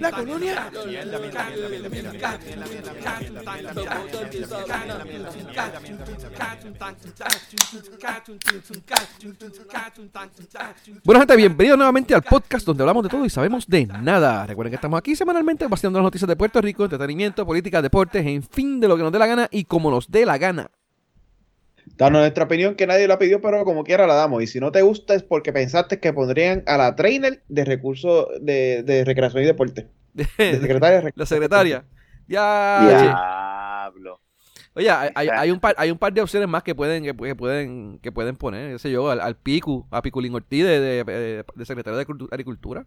La colonia. Bueno, gente, bienvenidos nuevamente al podcast donde hablamos de todo y sabemos de nada. Recuerden que estamos aquí semanalmente vaciando las noticias de Puerto Rico, entretenimiento, política, deportes, en fin, de lo que nos dé la gana y como nos dé la gana. Danos nuestra opinión que nadie la pidió, pero como quiera la damos. Y si no te gusta es porque pensaste que pondrían a la trainer de recursos de, de recreación y deporte. De secretaria de La secretaria. Ya. Diablo. Oye, hay, hay- hay un par, hay un par de opciones más que pueden, que, que pueden, que pueden poner, qué sé yo, al, al Picu, a Piculín Ortiz de, de, de- de secretario de Cultu- Agricultura.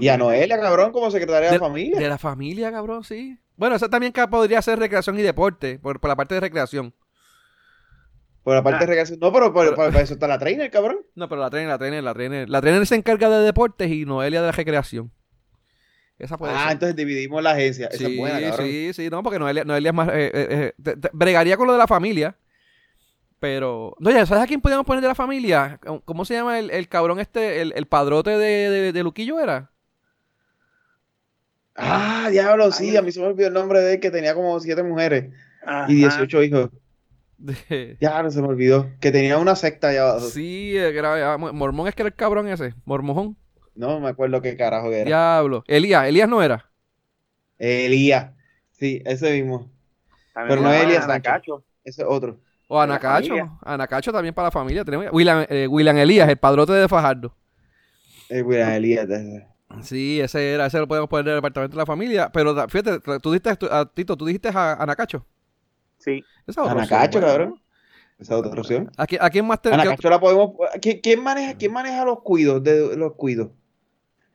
Y a Noelia, cabrón, como secretaria de, De- la familia. De la familia, cabrón, sí. Bueno, esa también podría ser recreación y deporte, por, por la parte de recreación. Por la parte Ah. de recreación. No, pero, por- para eso está la trainer, cabrón. No, pero la trainer, la trainer, la trainer. La trainer se encarga de deportes y Noelia de la recreación. Esa puede Ah, ser. entonces dividimos la agencia. Esa Sí, es buena, cabrón. sí, sí, no, porque Noelia, Noelia es más. eh, eh, eh, te- te- bregaría con lo de la familia. Pero. No, ya, ¿sabes a quién podíamos poner de la familia? ¿Cómo- ¿Cómo se llama el, el cabrón este? El, el padrote de, de, de Luquillo era. Ah, diablo, sí. Ay. A mí se me olvidó el nombre de él que tenía como siete mujeres Ajá. y 18 hijos. De- Ya, no se me olvidó. Que tenía una secta allá abajo. sí, eh, era, Mormón es que era el cabrón ese. Mormojón. No me acuerdo qué carajo era. Diablo. Elías, Elías no era. Elías. Sí, ese mismo. También Pero no es Elías Ana Sánchez. Cacho. Ese otro. O Anacacho. Anacacho también para la familia. Tenemos William, eh, William Elías, el padrote de Fajardo. Eh, William Elías. Sí, ese era, ese lo podemos poner en el departamento de la familia. Pero fíjate, tú dijiste, a Tito, tú dijiste a Anacacho. Sí. Esa es otra Anacacho, opción, bueno. cabrón. Esa es otra opción. ¿A quién, a quién más te Ana qué Cacho la podemos. ¿Quién, quién maneja, quién maneja los cuidos de los cuidos?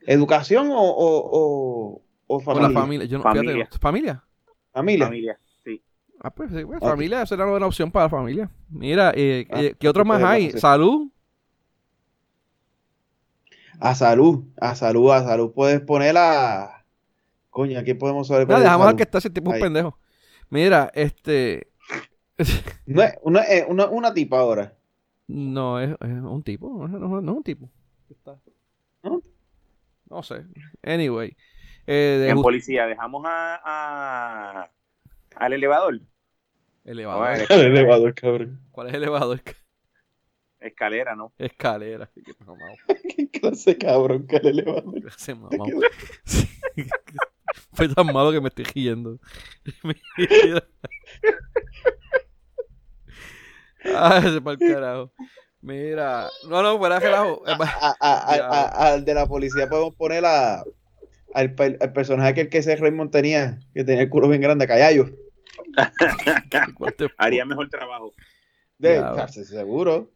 ¿Educación o, o, o, o familia? la familia. Yo no, Familia. fíjate, ¿Familia? Familia. Familia. Sí. Ah, pues sí, pues, Ok. familia será una buena opción para la familia. Mira, eh, Ah, eh, ¿qué otros más hay? Salud. A salud, a salud, a salud. Puedes poner a. Coño, aquí podemos saber. Nada, dejamos al que está ese tipo un pendejo. Mira, este. No es una, es una, una tipa ahora. No, es, es un tipo. No, no- no es un tipo. ¿No? No sé. Anyway. Eh, de En policía dejamos a, a- al elevador. elevador. El elevador, cabrón. ¿Cuál es elevador? Escalera, ¿no? Escalera. Qué. Qué clase cabrón que el elevador. Mamado. Sí. Fue tan malo que me estoy riendo. Mira. Ah, ese pa'l carajo. Mira. No, no, fuera de relajo. A- a- a- al de la policía podemos poner a, al, al personaje que el que ese Raymond tenía, que tenía el culo bien grande, Callayo. ¿cuál te- Haría mejor trabajo. De, Ya. seguro.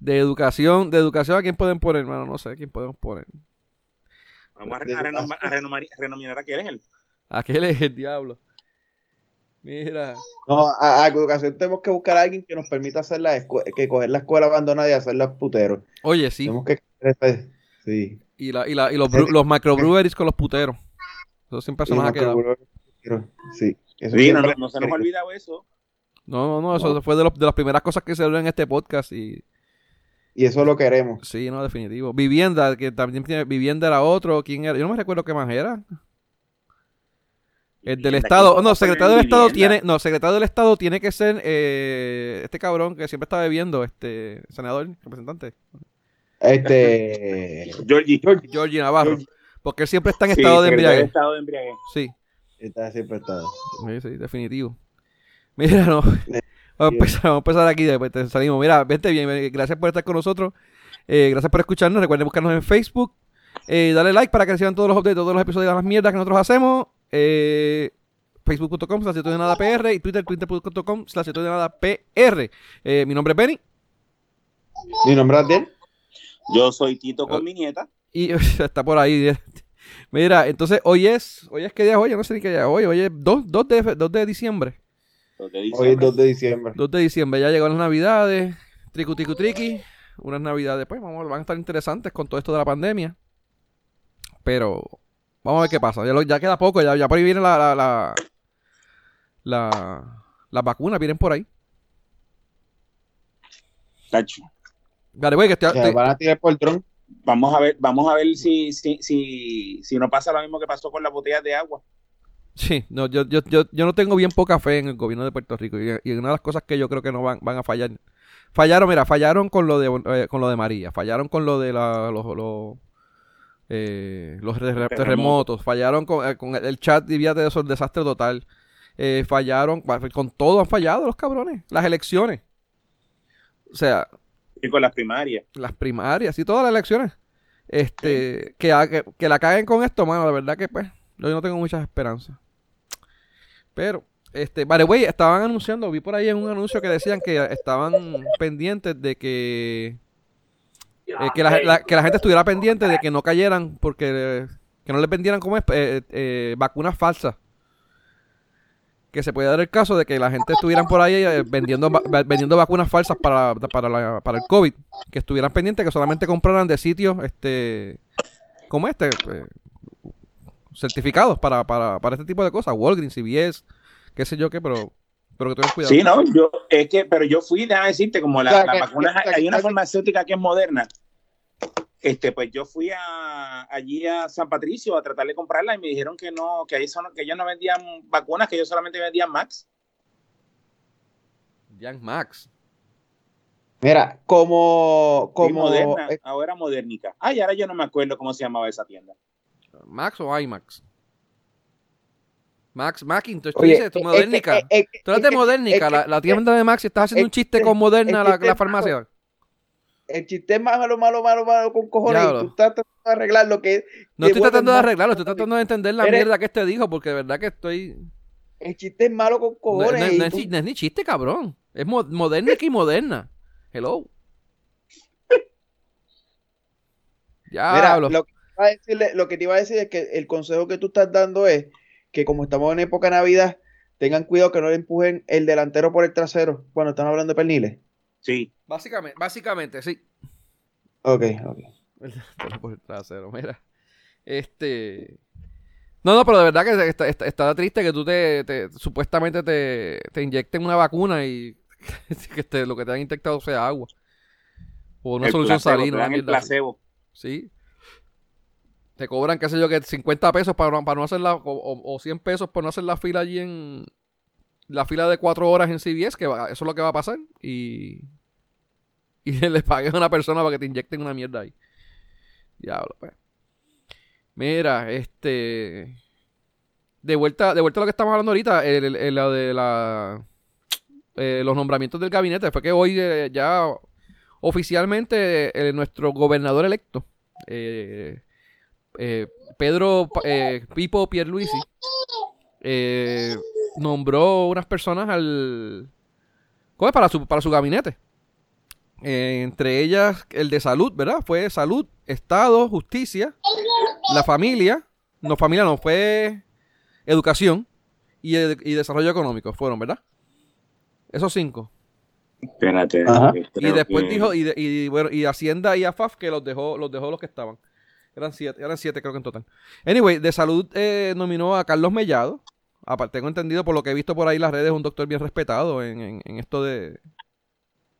De educación, de educación, ¿a quién pueden poner, hermano? No sé, ¿a quién podemos poner? Vamos a, a renomar- a renomar- renominar a quién es él. Aquel es el diablo. Mira. No, a, a educación tenemos que buscar a alguien que nos permita hacer la escuela, que coger la escuela abandonada y hacerla putero. Oye, sí. Tenemos que sí. Y, la, y, la, y los, los microbreweries con los puteros. Eso siempre se nos ha no, quedado. sí. Eso Sí, no, no- no se nos ha olvidado eso. No, no, no, eso No. fue de, los- de las primeras cosas que se dio en este podcast. Y Y eso lo queremos. sí, no, definitivo. Vivienda, que también tiene. Vivienda era otro. ¿Quién era? Yo no me recuerdo qué más era. El del Estado. ¿quién No, secretario del Estado tiene. No, secretario del Estado tiene que ser eh, este cabrón que siempre está bebiendo, este senador, representante. Este. Georgie. Georgie Navarro. Georgie. Porque él siempre está en Sí, estado de secretario embriaguez. estado de embriaguez. Sí. Está siempre estado. Sí, sí, definitivo. Mira, no. Vamos a empezar, vamos a empezar aquí, después te salimos. Mira, vente bien, eh, gracias por estar con nosotros. Eh, gracias por escucharnos. Recuerden buscarnos en Facebook. Eh, dale like para que reciban todos los updates, todos los episodios de las mierdas que nosotros hacemos. Eh, Facebook.com slash de nada PR y Twitter, twitter.com slash de nada PR. Eh, mi nombre es Benny Mi nombre es Adel. Yo soy Tito con mi nieta. y está por ahí. Mira, entonces hoy es, hoy es qué día es hoy, yo no sé ni qué día es hoy, hoy es 2, 2 de, 2 de diciembre. Hoy es 2 de diciembre. 2 de diciembre, ya llegó las navidades, tricu triqui, unas navidades, pues vamos, van a estar interesantes con todo esto de la pandemia. Pero vamos a ver qué pasa, ya, lo- ya queda poco, ya, ya por ahí viene la, la, la, la- las vacunas, vienen por ahí. Tacho. Dale, güey, que te, van a tirar por el dron. vamos a ver, vamos a ver si, si, si, si no pasa lo mismo que pasó con las botellas de agua. Sí, no, yo, yo, yo, yo no tengo bien poca fe en el gobierno de Puerto Rico y, y una de las cosas que yo creo que no van, van a fallar. Fallaron, mira, fallaron con lo de eh, con lo de María, fallaron con lo de la, los, los, eh, los re- re- terremotos, fallaron con, eh, con el chat y de eso, el desastre total. Eh, fallaron, con todo han fallado los cabrones, las elecciones. O sea, Y con las primarias. las primarias y todas las elecciones. Este, que, ha- que, que la caguen con esto, mano, la verdad que pues, yo no tengo muchas esperanzas. Pero, este, vale, güey, estaban anunciando, vi por ahí en un anuncio que decían que estaban pendientes de que, eh, que, la, la- que la gente estuviera pendiente de que no cayeran, porque que no les vendieran como es, eh, eh, vacunas falsas. Que se puede dar el caso de que la gente estuvieran por ahí eh, vendiendo, vendiendo vacunas falsas para, para, la- para el COVID. Que estuvieran pendientes, que solamente compraran de sitios este como este, certificados para, para, para este tipo de cosas. Walgreens, CVS, qué sé yo qué, pero, pero que tengas cuidado. Sí, no, yo, es que, pero yo fui, déjame decirte, como la, O sea, la que- vacuna, que- hay una farmacéutica que es moderna. Este, pues yo fui a, allí a San Patricio a tratar de comprarla y me dijeron que no, que, ahí son, que ellos no vendían vacunas, que ellos solamente vendían Max. Jan Max. Mira, como, Y como moderna, eh, ahora modernica. Ay, ahora yo no me acuerdo cómo se llamaba esa tienda. ¿Max o IMAX? Max, Macintosh, tú dices, tu eh, Modernica. eh, eh, Tú eres de Modernica, la, la tienda de Max, y estás haciendo un chiste con Moderna, la, farmacia. el chiste es malo, malo, malo, malo con cojones. Y tú estás tratando de arreglar lo que No estoy tratando de arreglarlo, estoy tratando de entender la Eres- mierda que este dijo, porque de verdad que estoy... El chiste es malo con cojones. no- es, tú- ni- no es ni chiste, cabrón. Es mo- Modernica y Moderna. Hello. Ya, Mira, hablo. lo que, iba a decirle- lo que te iba a decir es que el consejo que tú estás dando es que como estamos en época de Navidad, tengan cuidado que no le empujen el delantero por el trasero cuando están hablando de perniles. Sí. Básicamente, básicamente, sí. Ok, ok. Todo por el trasero, mira. Este. No, no, pero de verdad que está, está- está triste que tú te, te- supuestamente te, te inyecten una vacuna y que te- lo que te han inyectado sea agua. O una El solución placebo, salina. te dan el placebo. Sí. Te cobran, qué sé yo, que 50 pesos para, para no hacer la. O, o- o 100 pesos por no hacer la fila allí en. La fila de 4 horas en CVS, que va- eso es lo que va a pasar. Y. Y le pagues a una persona para que te inyecten una mierda ahí. Diablo, pues. Mira, este. De vuelta, de vuelta a lo que estamos hablando ahorita, el, el- de la. eh, los nombramientos del gabinete. Fue que hoy eh, ya oficialmente eh, nuestro gobernador electo, eh, eh, Pedro eh, Pipo Pierluisi, eh, nombró unas personas al ¿cómo es? para su para su gabinete. Eh, entre ellas el de salud, ¿verdad? Fue salud, Estado, justicia, la familia, no familia, no, fue educación y, ed- y desarrollo económico, fueron, ¿verdad? Esos cinco. Espérate. Y después que- dijo, y, de- y bueno, y Hacienda y AFAF que los dejó, los dejó los que estaban. Eran siete, eran siete creo que en total. Anyway, de salud eh, nominó a Carlos Mellado. Aparte, tengo entendido por lo que he visto por ahí en las redes, un doctor bien respetado en, en, en esto de.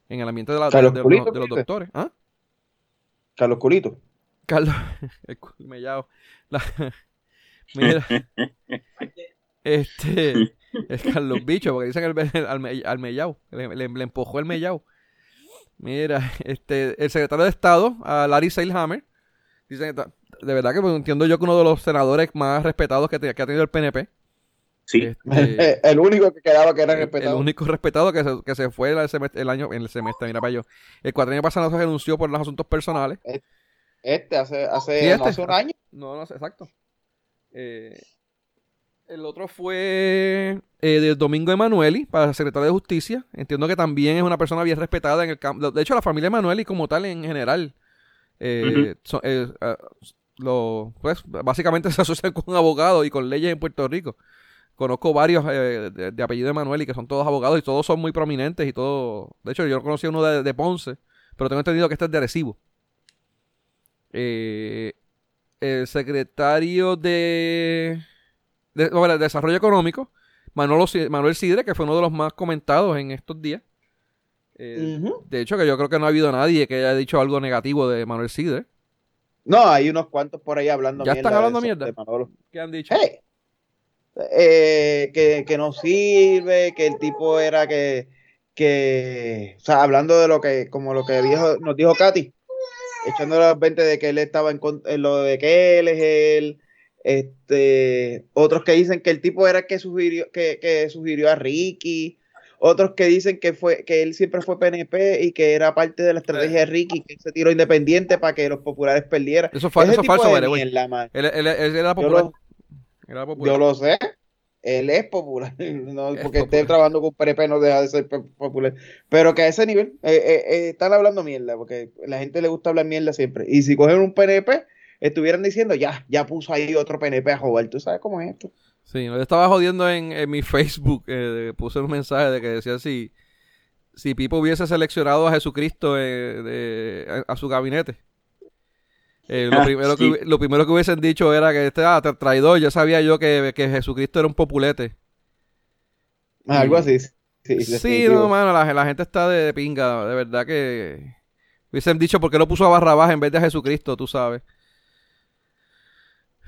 En el ambiente de, la- de- los- doctores. ¿Ah? Carlos Culito. Carlos el Mellado. La- mira. Este. Es Carlos Bicho, porque dicen el, el- al, al Mellao. Le, le- le empujó el Mellao. Mira, este, el secretario de Estado, a Larry Seilhammer, dicen que de verdad que pues, entiendo yo que uno de los senadores más respetados que, te- que ha tenido el PNP. Sí. este, el único que quedaba que era el, respetado. el único respetado que se, que se fue el, semestre- el año, en el semestre, mira para yo. El cuatrienio pasado se renunció por los asuntos personales. Este hace, hace, Sí, este. hace un año. No, no sé, exacto. Eh, el otro fue eh, de Domingo Emanueli, para secretario de Justicia. Entiendo que también es una persona bien respetada en el campo. De hecho, la familia Emanueli como tal en general, eh, eh, ah, lo, pues básicamente se asocian con abogados y con leyes en Puerto Rico. Conozco varios eh, de, de apellido Emanueli que son todos abogados y todos son muy prominentes y todo. De hecho, yo conocí uno de, Ponce, pero tengo entendido que este es de Arecibo. Eh, el secretario de, Desarrollo Económico, Manuel Sidre, que fue uno de los más comentados en estos días. Eh. De hecho, que yo creo que no ha habido nadie que haya dicho algo negativo de Manuel Sidre. No, hay unos cuantos por ahí hablando ¿Ya están hablando mierda? ¿Qué han dicho? Eh, que, que, no sirve, que el tipo era que, que, o sea, hablando de lo que, como lo que dijo, nos dijo Katy, echando las 20 de que él estaba en, en, lo de que él es él, este, otros que dicen que el tipo era el que sugirió, que, que sugirió a Ricky, otros que dicen que fue que él siempre fue PNP y que era parte de la estrategia de Ricky, que se tiró independiente para que los populares perdieran. Eso, fue, eso es falso, él, él, era popular. Yo lo, sé. Él es popular. No, porque esté trabajando con PNP no deja de ser popular. Pero que a ese nivel eh, eh, eh, están hablando mierda, porque la gente le gusta hablar mierda siempre. Y si cogen un PNP, estuvieran diciendo, ya, ya puso ahí otro PNP a jugar. ¿Tú sabes cómo es esto? Sí, yo estaba jodiendo en, mi Facebook, eh, puse un mensaje de que decía si, si Pipo hubiese seleccionado a Jesucristo eh, a, su gabinete. Eh, lo, ah, primero que, lo primero que hubiesen dicho era que este ah, traidor, ya sabía yo que, Jesucristo era un populete. Ah, algo así. Sí, no, mano, la, gente está de, pinga, de verdad que... Hubiesen dicho por qué lo puso a Barrabás en vez de a Jesucristo, tú sabes.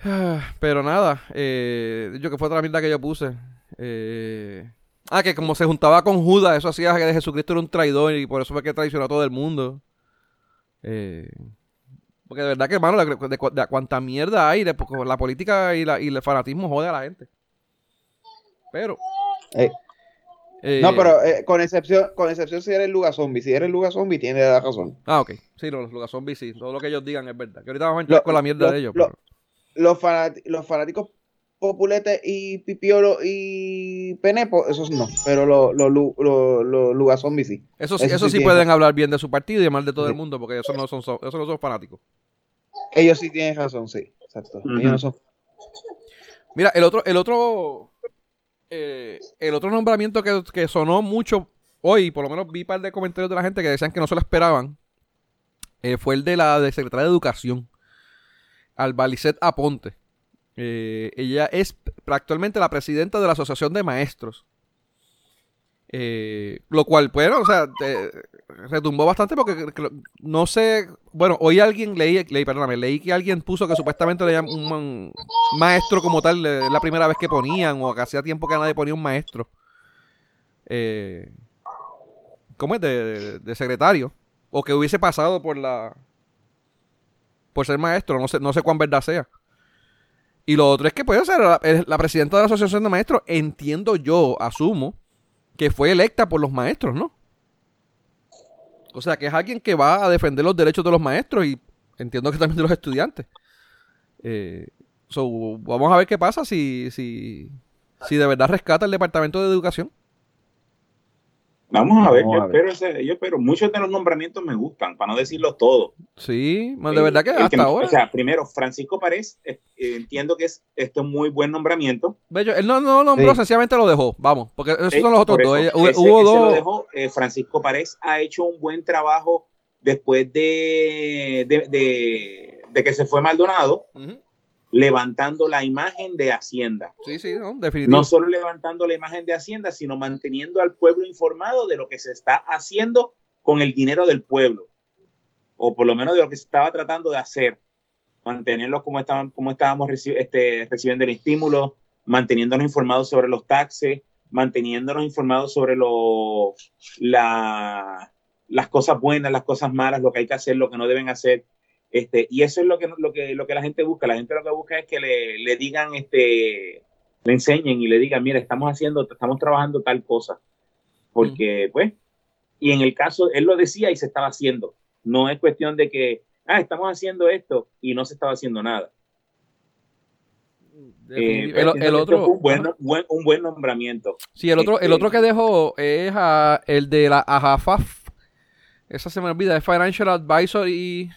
Pero nada, eh, yo que fue otra mierda que yo puse. Eh, ah, que como se juntaba con Judas, eso hacía que Jesucristo era un traidor y por eso fue que traicionó a todo el mundo. Eh, porque de verdad que, hermano, de, cuánta mierda hay, de, la política y, la, y el fanatismo jode a la gente. Pero. no, pero con excepción con excepción si eres Luga Zombie. Si eres Luga Zombie, tiene la razón. Ah, ok. Sí, los Luga Zombie sí. Todo lo que ellos digan es verdad. Que ahorita vamos a entrar con la mierda de ellos. Los, los fanáticos Populete y Pipiolo y Penepo, esos no, pero los lo, lo, sí. Eso, eso, sí, pueden hablar bien de su partido y mal de todo el mundo, porque esos no son, esos no son fanáticos. Ellos sí tienen razón, sí, exacto. Mira, el otro, el otro, eh, el otro nombramiento que, que, sonó mucho hoy, por lo menos vi un par de comentarios de la gente que decían que no se lo esperaban, eh, fue el de la de secretaria de Educación. Albalicet Aponte. Eh, ella es actualmente la presidenta de la Asociación de Maestros. Eh, lo cual, bueno, o sea, retumbó bastante porque no sé, bueno, hoy alguien leí, leí, perdóname, leí que alguien puso que supuestamente le llaman un, maestro como tal, es la primera vez que ponían, o que hacía tiempo que nadie ponía un maestro. Eh, ¿Cómo es? de secretario. O que hubiese pasado por la, por ser maestro, no sé, no sé cuán verdad sea. Y lo otro es que puede ser la, presidenta de la Asociación de Maestros, entiendo yo, asumo, que fue electa por los maestros, ¿no? O sea, que es alguien que va a defender los derechos de los maestros y entiendo que también de los estudiantes. Eh, vamos a ver qué pasa si, si, si de verdad rescata el Departamento de Educación. Vamos a ver, yo, Espero yo espero, muchos de los nombramientos me gustan, para no decirlo todo. Sí, de verdad que hasta ahora. O sea, primero, Francisco Párez, eh, entiendo que es esto es muy buen nombramiento. él no, no nombró, sencillamente lo dejó, vamos, porque esos son los otros dos. hubo dos. Lo dejó, eh, Francisco Párez ha hecho un buen trabajo después de, de, de, que se fue Maldonado levantando la imagen de Hacienda. Sí, sí, no, No solo levantando la imagen de Hacienda, sino manteniendo al pueblo informado de lo que se está haciendo con el dinero del pueblo, o por lo menos de lo que se estaba tratando de hacer, mantenerlos como, estaban, como estábamos este, recibiendo el estímulo, manteniéndonos informados sobre los taxes, manteniéndonos informados sobre lo, la, las cosas buenas, las cosas malas, lo que hay que hacer, lo que no deben hacer, este, y eso es lo que, lo, que, lo que la gente busca. La gente lo que busca es que le, le digan, este, le enseñen y le digan, mira, estamos haciendo, estamos trabajando tal cosa. Porque, pues, y en el caso, él lo decía y se estaba haciendo. No es cuestión de que, ah, estamos haciendo esto y no se estaba haciendo nada. Eh, el, otro un buen, un buen, nombramiento. Sí, el otro, el este, otro que dejó es el de la AJAFAF. Esa se me olvida, es Financial Advisor y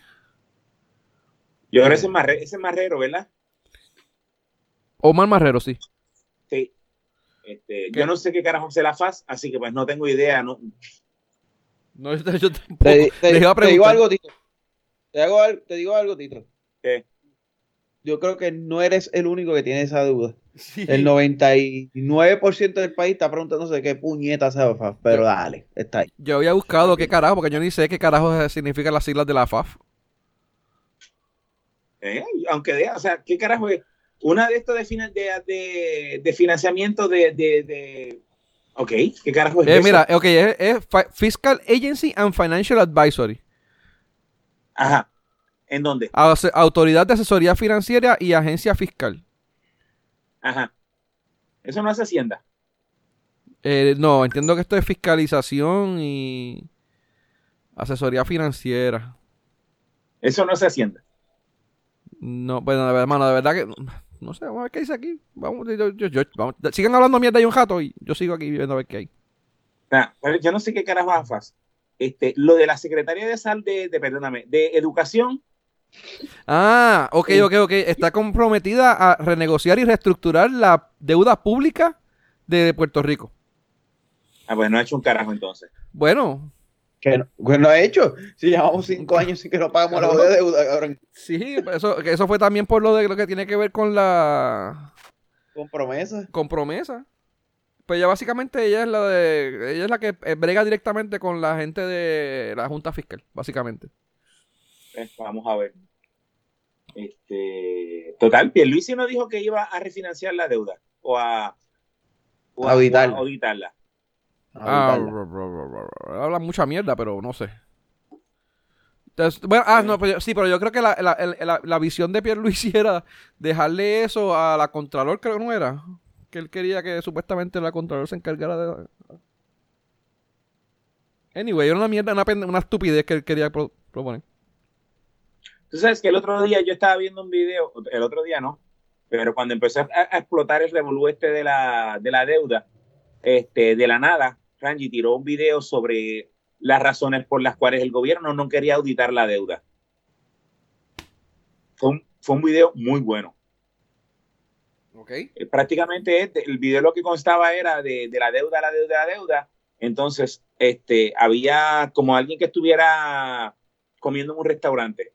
yo creo que ese es, ese Marrero, ¿verdad? Omar Marrero, sí. Sí. Este, yo no sé qué carajo se la faz, así que pues no tengo idea. No, no yo, tampoco. Te, digo algo, Tito. Te, te digo algo, Tito. ¿Qué? Yo creo que no eres el único que tiene esa duda. El 99% del país está preguntándose qué puñeta se FAF, pero dale, está ahí. Yo había buscado qué carajo, porque yo ni sé qué carajo significan las siglas de la FAF. Eh, aunque de, o sea, ¿qué carajo es? Una de estos de, de, financiamiento de, de, Ok, ¿qué carajo es? Eh, mira, ok, es, Fiscal Agency and Financial Advisory. Ajá. ¿En dónde? Autoridad de Asesoría Financiera y Agencia Fiscal. Ajá. ¿Eso no es Hacienda? Eh, no, entiendo que esto es fiscalización y asesoría financiera. Eso no es Hacienda. No, bueno, hermano, de verdad que no sé, vamos a ver qué dice aquí. Vamos, yo, vamos, sigan hablando mierda y un jato y yo sigo aquí viendo a ver qué hay. Ah, yo no sé qué carajo haces. Este, lo de la Secretaría de Sal de, de, perdóname, de Educación. Ah, ok, ok, ok. Está comprometida a renegociar y reestructurar la deuda pública de Puerto Rico. Ah, pues no ha hecho un carajo entonces. Bueno, que no, pues ha hecho. Si llevamos cinco años sin que no pagamos la deuda, cabrón. Sí, eso, eso fue también por lo de lo que tiene que ver con la. Con promesa. Con promesa. Pues ya básicamente ella es la de. Ella es la que brega directamente con la gente de la Junta Fiscal, básicamente. Pues, vamos a ver. Este. Total, Pierluisi no dijo que iba a refinanciar la deuda. O a. O a, auditarla. a auditarla. Ah, habla mucha mierda, pero no sé. bueno, ah, no, pero, sí, pero yo creo que la, la, la, visión de Pierre Luis era dejarle eso a la Contralor, creo que no era. Que él quería que supuestamente la Contralor se encargara de. Anyway, era una mierda, una, una estupidez que él quería proponer. Tú sabes que el otro día yo estaba viendo un video, el otro día no, pero cuando empezó a, explotar el revolú este de la, de la deuda, este, de la nada, Rangi tiró un video sobre las razones por las cuales el gobierno no quería auditar la deuda. Fue un, fue un video muy bueno. Okay. Eh, prácticamente el video lo que constaba era de, la deuda, la deuda, la deuda. Entonces, este, había como alguien que estuviera comiendo en un restaurante.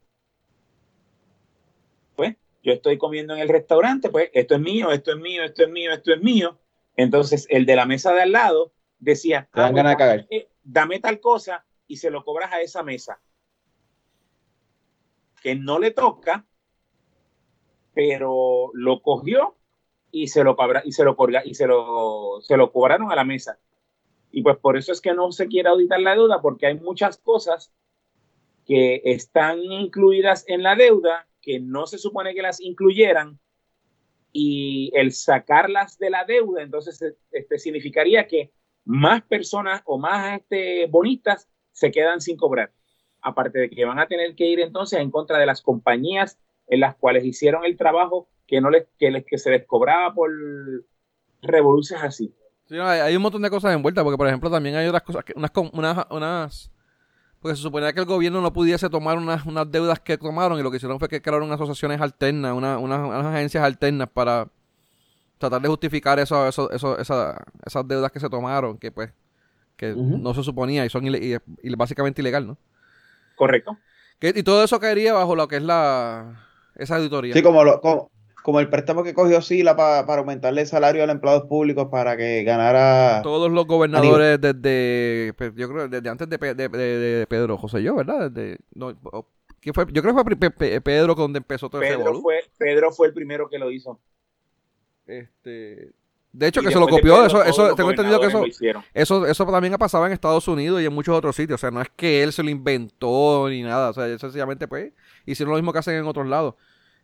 Pues, yo estoy comiendo en el restaurante, pues, esto es mío, esto es mío, esto es mío, esto es mío. Entonces, el de la mesa de al lado decía, ah, dame tal cosa y se lo cobras a esa mesa. Que no le toca, pero lo cogió y se lo y se lo y se lo, se lo cobraron a la mesa. Y pues por eso es que no se quiere auditar la deuda, porque hay muchas cosas que están incluidas en la deuda que no se supone que las incluyeran y el sacarlas de la deuda, entonces este, significaría que más personas o más este, bonitas se quedan sin cobrar. Aparte de que van a tener que ir entonces en contra de las compañías en las cuales hicieron el trabajo que no les, que, les, que se les cobraba por revoluciones así. Sí, hay, un montón de cosas envueltas, porque por ejemplo también hay otras cosas, que, unas, unas, unas porque se suponía que el gobierno no pudiese tomar unas, unas deudas que tomaron y lo que hicieron fue que crearon asociaciones alternas, unas, unas agencias alternas para tratar de justificar eso, eso, eso, esas deudas que se tomaron, que pues que no se suponía y son básicamente ilegal, ¿no? Correcto. y todo eso caería bajo lo que es la esa auditoría. Sí, como, lo, como, el préstamo que cogió Sila para aumentarle el salario a los empleados públicos para que ganara... Todos los gobernadores desde, pues, yo creo, desde antes de, de, Pedro José yo, ¿verdad? Desde, fue? Yo creo que fue Pedro donde empezó todo Pedro ese fue Pedro fue el primero que lo hizo. Este, de hecho, que se lo copió, eso, eso tengo entendido que eso, eso, eso también ha pasado en Estados Unidos y en muchos otros sitios. O sea, no es que él se lo inventó ni nada. O sea, sencillamente, pues, hicieron lo mismo que hacen en otros lados.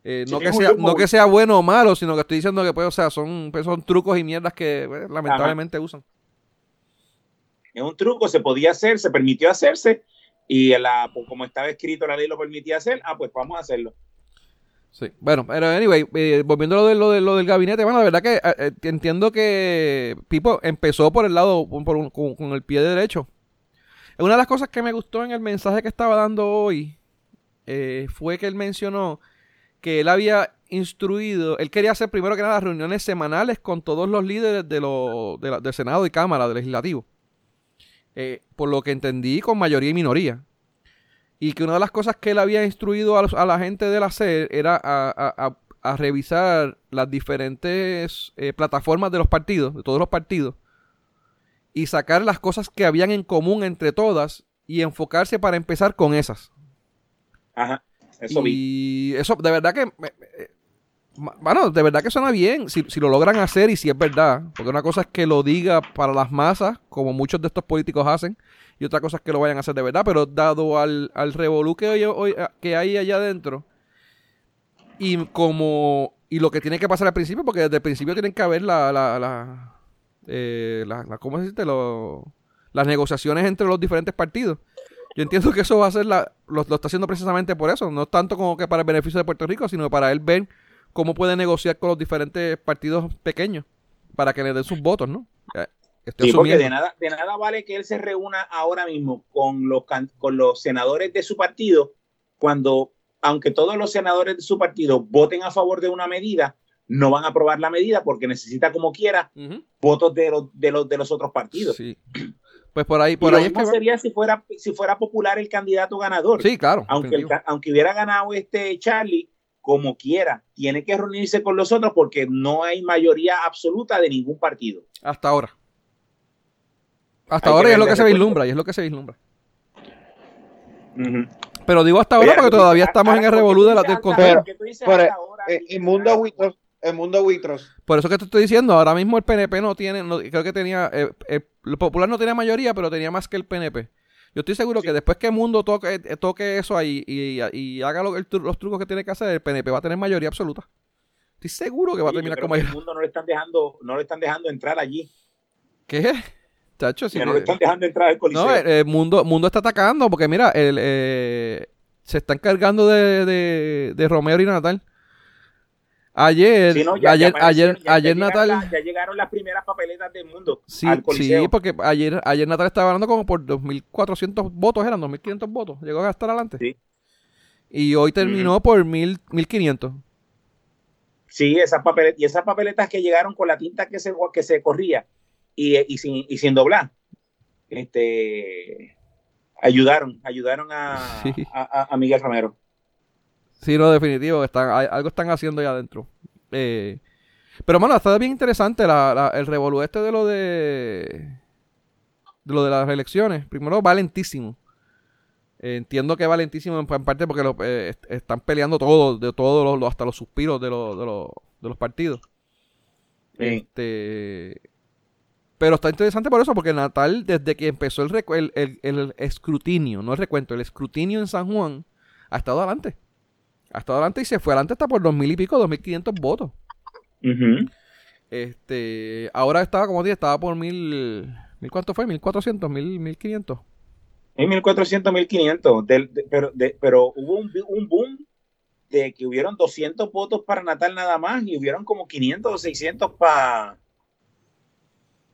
Eh, no, que sea, no que sea bueno o malo, sino que estoy diciendo que, pues, o sea, son, pues, son trucos y mierdas que pues, lamentablemente usan. Es un truco, se podía hacer, se permitió hacerse y la, como estaba escrito, la ley lo permitía hacer, ah, pues vamos a hacerlo. Sí, bueno, pero anyway, eh, volviendo a lo, de, lo, de, lo del gabinete, bueno, la verdad que eh, eh, entiendo que Pipo empezó por el lado, por con, el pie derecho. Una de las cosas que me gustó en el mensaje que estaba dando hoy fue que él mencionó que él había instruido, él quería hacer primero que nada reuniones semanales con todos los líderes de lo, de del Senado y Cámara, del Legislativo. por lo que entendí, con mayoría y minoría y que una de las cosas que él había instruido a, la gente de la SER era a, revisar las diferentes eh, plataformas de los partidos, de todos los partidos, y sacar las cosas que habían en común entre todas y enfocarse para empezar con esas. Ajá. Eso vi. Y eso, de verdad que. eh, Bueno, de verdad que suena bien. Si, si lo logran hacer y si es verdad. Porque una cosa es que lo diga para las masas, como muchos de estos políticos hacen. Y otra cosa es que lo vayan a hacer de verdad. Pero dado al, al revolú que, hoy- hoy- que hay allá adentro. Y como. Y lo que tiene que pasar al principio, porque desde el principio tienen que haber la. la, la, eh, la- la- ¿Cómo se dice? Lo- las negociaciones entre los diferentes partidos. Yo entiendo que eso va a ser la, lo, lo está haciendo precisamente por eso, no tanto como que para el beneficio de Puerto Rico, sino para él ver cómo puede negociar con los diferentes partidos pequeños para que le den sus votos, ¿no? Estoy Sí, porque de nada, de nada vale que él se reúna ahora mismo con los, con los senadores de su partido cuando, aunque todos los senadores de su partido voten a favor de una medida, no van a aprobar la medida porque necesita como quiera votos de los, de los, de los otros partidos. Sí. Pues por ahí, Y por lo ahí es que sería si fuera, si fuera popular el candidato ganador. Sí, claro. aunque, el aunque hubiera ganado este Charlie, como quiera, tiene que reunirse con los otros porque no hay mayoría absoluta de ningún partido. Hasta ahora. Hasta ahora y es lo que se vislumbra, y es lo que se vislumbra. Pero digo hasta ahora porque todavía estamos en el revolú de la, ¿por qué del? Eh, el mundo Witros, el mundo Witros. Por eso que te estoy diciendo, ahora mismo el PNP no tiene, no- creo que tenía, eh, eh, lo popular no tenía mayoría, pero tenía más que el PNP. Yo estoy seguro que después que el mundo toque, eh, toque eso ahí y, y haga lo- el los trucos que tiene que hacer, el PNP va a tener mayoría absoluta. Estoy seguro que va a Sí, terminar creo con que el mayoría. mundo no le están dejando, no le están dejando entrar allí. ¿Qué? Sí que no le están dejando entrar al coliseo. No, el, el mundo, mundo está atacando porque mira, el, eh, se están cargando de, de, de Romero y Natal. Ayer, Sí, no, ya- ya ayer, ayer, ya- ayer llegaron Natal. ya llegaron las primeras papeletas del mundo Sí, al coliseo. sí, porque ayer, ayer Natal estaba hablando como por 2.400 votos, eran 2.500 votos. Llegó a estar adelante. Sí. Y hoy terminó por 1.000, 1.500. Sí, esas papeletas, y esas papeletas que llegaron con la tinta que se, que se corría y, y sin, y sin doblar, este, ayudaron, ayudaron a, Sí. a, a- a Miguel Romero. Sí, no, definitivo. Están, algo están haciendo allá adentro. Eh, pero, bueno, está bien interesante la, la- el revolú este de lo de... De lo de las elecciones. Primero, valentísimo. Eh, entiendo que valentísimo en, en parte porque lo- eh, est- están peleando todo, de todos los, hasta los suspiros de, los- de, los, de los partidos. Sí. Este, pero está interesante por eso, porque Natal, desde que empezó el, recu- el, el- el escrutinio, no el recuento, el escrutinio en San Juan, ha estado adelante. Ha estado adelante y se fue adelante hasta por dos mil y pico, dos mil quinientos votos. Este, ahora estaba, como dije, estaba por mil, mil cuánto fue, mil cuatrocientos, mil, mil quinientos. En 1400, 1500, del- de- pero, de- pero hubo un, un boom de que hubieron 200 votos para Natal nada más y hubieron como 500 o 600 para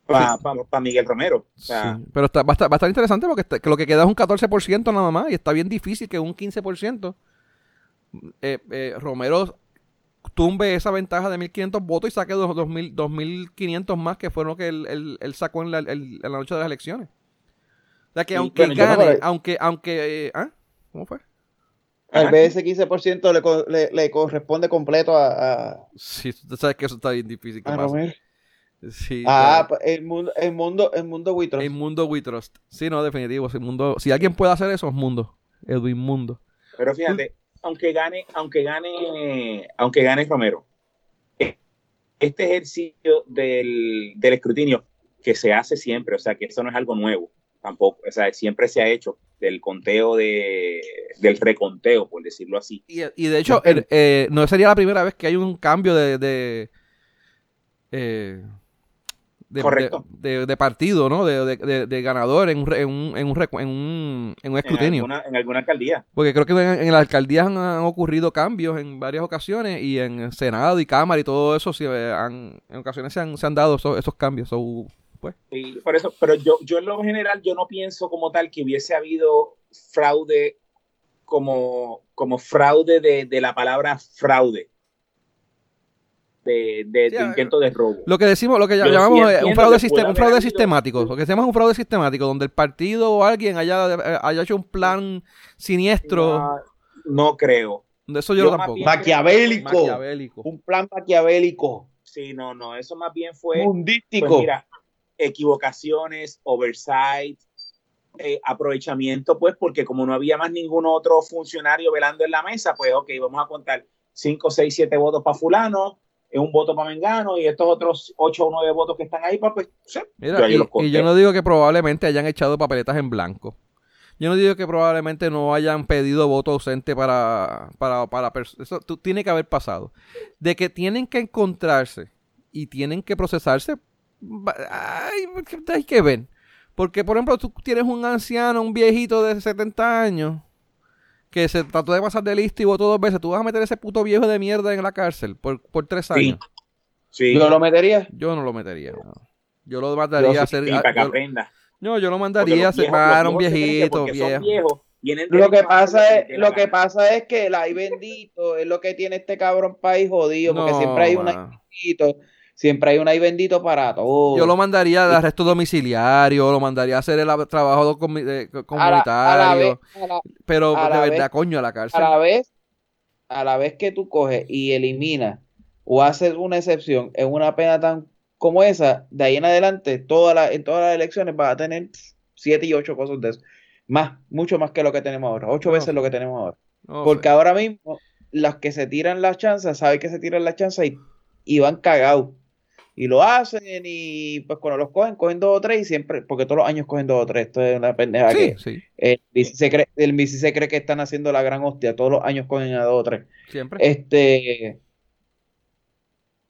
pa, Miguel Romero. O sea, Sí, pero está, va, a estar, va a estar interesante porque está- que lo que queda es un 14% nada más y está bien difícil que un 15% eh, eh, Romero tumbe esa ventaja de 1.500 votos y saque dos- 2.000 2.500 más que fueron lo que él, él- él sacó en la, el- en la noche de las elecciones. O sea que aunque bueno, no aunque, aunque, eh, ¿ah? ¿Cómo fue? Tal Ajá. vez ese 15% le, le, le corresponde completo a, a, Sí, tú sabes que eso está bien difícil que a. Romero. Sí, Ah, claro. pues, el mundo, el mundo, el mundo Witros. El mundo We Trust. Sí, no, definitivo. Si, mundo, si alguien puede hacer eso, es Mundo. Edwin Mundo. pero fíjate, aunque gane, aunque gane, aunque gane Romero, eh, este ejercicio del, del escrutinio que se hace siempre, o sea, que eso no es algo nuevo tampoco, o sea, siempre se ha hecho del conteo de, del reconteo, por decirlo así. Y, y de hecho, el- eh, no sería la primera vez que hay un cambio de. de eh, de, Correcto. de- de- de partido, ¿no? De, ganador en un, en un, en un, en un, en un escrutinio. alguna, en alguna alcaldía. Porque creo que en, las alcaldías han, han ocurrido cambios en varias ocasiones y en Senado y Cámara y todo eso, sí, eh, han- en ocasiones se han, se han dado esos, esos cambios. So, pues, Sí, por eso, pero yo, yo en lo general, yo no pienso como tal que hubiese habido fraude como, como fraude de, de la palabra fraude. De, de- Sí, de intento de robo. Lo que decimos, lo que Yo llamamos sí un fraude, sistem- un fraude sistemático. Lo que se llama un fraude sistemático, donde el partido o alguien haya, haya hecho un plan siniestro. No, no creo. De eso yo, Yo tampoco. Maquiavélico. Maquiavélico. Un plan maquiavélico. Sí, no, no. Eso más bien fue, pues Mundístico. mira, equivocaciones, oversight, eh, aprovechamiento, pues, porque como no había más ningún otro funcionario velando en la mesa, pues, ok, vamos a contar 5, 6, 7 votos para fulano, un voto para Mengano y estos otros 8 o 9 votos que están ahí, pues, Mira, y, y, yo no digo que probablemente hayan echado papeletas en blanco. Yo no digo que probablemente no hayan pedido voto ausente para, para, para eso tiene que haber pasado. De que tienen que encontrarse y tienen que procesarse, hay, hay que ver. Porque, por ejemplo, tú tienes un anciano, un viejito de 70 años, que se trató de pasar de listo y votó dos veces. Tú vas a meter ese puto viejo de mierda en la cárcel por, por tres años. Sí. ¿Yo lo metería? Yo no lo metería. Yo lo mandaría a hacer. para que aprenda. No, yo lo mandaría a separar un viejito, viejo. Lo que pasa es, lo que pasa es que el ay bendito es lo que tiene este cabrón país jodido, porque siempre hay un ay bendito siempre hay un ahí bendito para todo. Yo lo mandaría de arresto domiciliario, lo mandaría a hacer el trabajo comunitario. pero de verdad, coño, a la cárcel. A la vez, a la vez que tú coges y eliminas o haces una excepción en una pena tan como esa, de ahí en adelante, toda en todas las elecciones vas a tener siete y ocho cosas de eso. Más, mucho más que lo que tenemos ahora, ocho veces lo que tenemos ahora. Porque ahora mismo, las que se tiran las chanzas, saben que se tiran las chanzas y, y van cagados y lo hacen y pues cuando los cogen, cogen dos o tres y siempre, porque todos los años cogen dos o tres, esto es una pendeja que El, bici se cree, el se cree que están haciendo la gran hostia, todos los años cogen a dos o tres. Siempre. Este,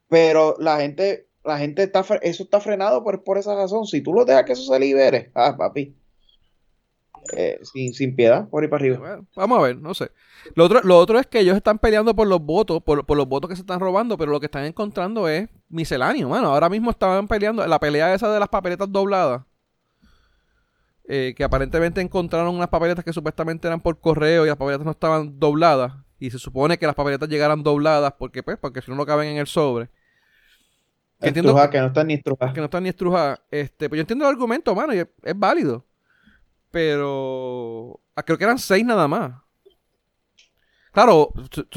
pero la gente, la gente está, eso está frenado por, por esa razón, si tú lo dejas que eso se libere, ah, papi, eh, sin, sin, piedad, por ahí para arriba. vamos a ver, no sé. Lo otro, lo otro es que ellos están peleando por los votos, por, los votos que se están robando, pero lo que están encontrando es misceláneo, mano. Ahora mismo estaban peleando, la pelea esa de las papeletas dobladas, eh, que aparentemente encontraron unas papeletas que supuestamente eran por correo y las papeletas no estaban dobladas. Y se supone que las papeletas llegaran dobladas porque, pues, porque si no, no caben en el sobre. Que, entiendo, que no están ni estrujadas. Que no están ni estrujadas. Este, pues yo entiendo el argumento, mano, y es válido. Pero ah, creo que eran seis nada más. Claro,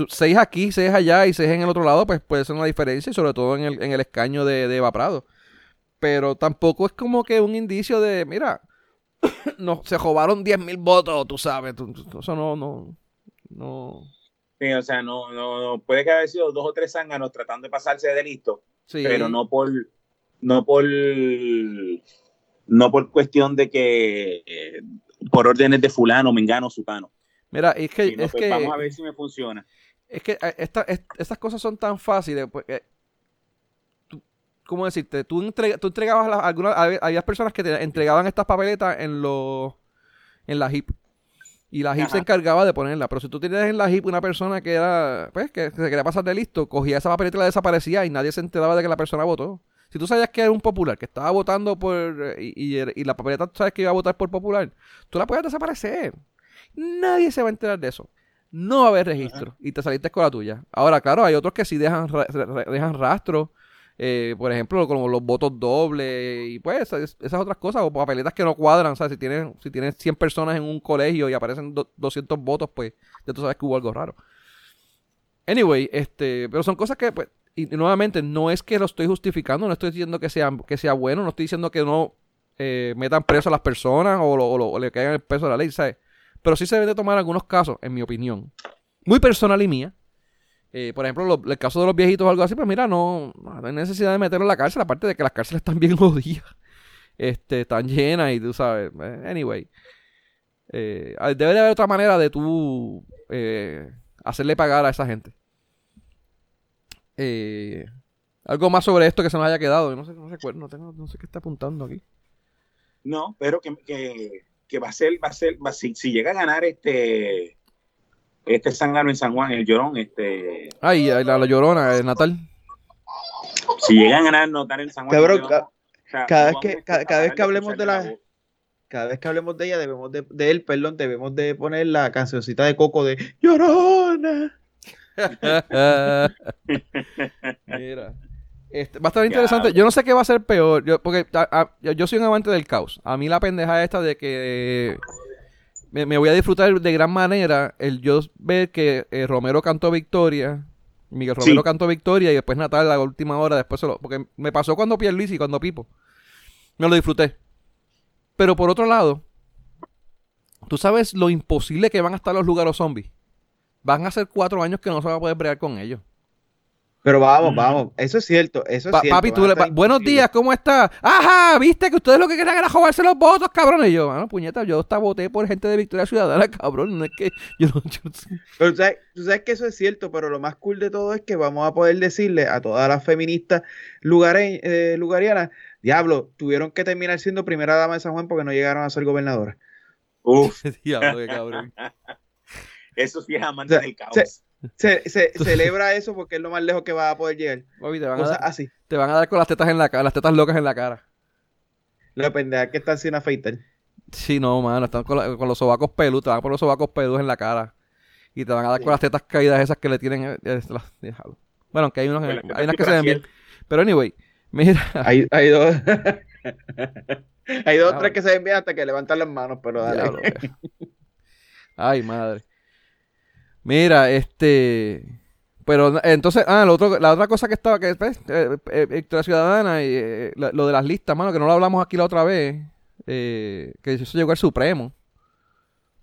seis aquí, seis allá y seis en el otro lado, pues puede ser una diferencia, sobre todo en el, en el escaño de, de Eva Prado. Pero tampoco es como que un indicio de, mira, no, se robaron 10 mil votos, tú sabes. eso no, no, no. Sí, o sea, no, no, puede que haya sido dos o tres zánganos tratando de pasarse de listo, sí. pero no por, no por no por cuestión de que eh, por órdenes de fulano, mengano, sutano. Mira, es que, es pues, que vamos a ver si me funciona. Es que eh, estas cosas son tan fáciles, pues, ¿cómo decirte? Tú, entregabas a algunas, había personas que te entregaban estas papeletas en los en la HIP. Y la HIP se encargaba de ponerla. Pero si tú tenías en la HIP una persona que era, pues, que se quería pasar de listo, cogía esa papeleta y la desaparecía y nadie se enteraba de que la persona votó. Si tú sabías que era un popular, que estaba votando por. Y, la papeleta tú sabes que iba a votar por popular, tú la puedes desaparecer. Nadie se va a enterar de eso. No va a haber registro. Y te saliste con la tuya. Ahora, claro, hay otros que sí dejan, dejan rastro. Eh, por ejemplo, como los votos dobles y pues esas, otras cosas, o papeletas que no cuadran, ¿sabes? Si tienes, si tienes 100 personas en un colegio y aparecen 200 votos, pues ya tú sabes que hubo algo raro. Anyway, este, pero son cosas que pues, y nuevamente, no es que lo estoy justificando, no estoy diciendo que sea, que sea bueno, no estoy diciendo que no eh, metan preso a las personas o, le caigan el peso de la ley, ¿sabes? Pero sí se deben de tomar algunos casos, en mi opinión, muy personal y mía. Eh, por ejemplo, el caso de los viejitos o algo así, pues mira, no, no hay necesidad de meterlo en la cárcel, aparte de que las cárceles están bien jodidas, este, están llenas y tú sabes, eh, anyway. debe de haber otra manera de tú hacerle pagar a esa gente. Eh, algo más sobre esto que se nos haya quedado. No sé, no recuerdo, no, tengo, no sé qué está apuntando aquí. No, pero que, que, va a ser, va a ser, va, si, si, llega a ganar este este Sangano en San Juan, el Llorón, este. Ay, la, la Llorona, el Natal. Si llega a ganar notar en San Juan. cada, vez que, cada, vez que hablemos de la cada vez que hablemos de ella, debemos de, de él, perdón, debemos de poner la cancioncita de Coco de Llorona. Mira. Este, va a estar interesante. Yo no sé qué va a ser peor. Yo, porque yo soy un amante del caos. A mí la pendeja esta de que me, voy a disfrutar de gran manera el yo ver que eh, Romero cantó victoria. Miguel Romero cantó victoria y después Natal a la última hora. después solo, Porque me pasó cuando Pierluisi y cuando Pipo. Me lo disfruté. Pero por otro lado, ¿Tú sabes lo imposible que van a estar los lugares zombies? Van a ser cuatro años que no se va a poder bregar con ellos. Pero vamos, vamos, eso es cierto, eso es Pa- cierto. papi, tú le- buenos días, ¿cómo estás? Ajá, viste que ustedes lo que querían era jugarse los votos, cabrones. Y yo, bueno, puñeta, yo hasta voté por gente de Victoria Ciudadana, cabrón. No es que yo no. yo. Pero tú sabes, tú sabes que eso es cierto, pero lo más cool de todo es que vamos a poder decirle a todas las feministas lugare- eh, lugarianas, diablo, tuvieron que terminar siendo primera dama de San Juan porque no llegaron a ser gobernadora. Uf, Diablo, qué cabrón. eso sí es amante O sea, del caos. se- Se, se- celebra eso porque es lo más lejos que va a poder llegar. Te van, a dar, así. te van a dar con las tetas en la cara, las tetas locas en la cara. La pendeja que están sin afeitar. Sí, no, mano, están con, la- con los sobacos peludos, te van a poner los sobacos peludos en la cara. Y te van a dar con las tetas caídas esas que le tienen. eh, eh, las- déjalo. Bueno, aunque hay, unos, hay unas que se ven bien. Pero anyway, mira. Hay, hay dos. hay dos o tres que se ven bien hasta que levantan las manos, pero dale. Diablo. Ay, madre. Mira, este. Pero entonces, ah, lo otro, la otra cosa que estaba, que pues, eh, eh, Ciudadana y eh, la- lo de las listas, mano, que no lo hablamos aquí la otra vez, que eso llegó al Supremo.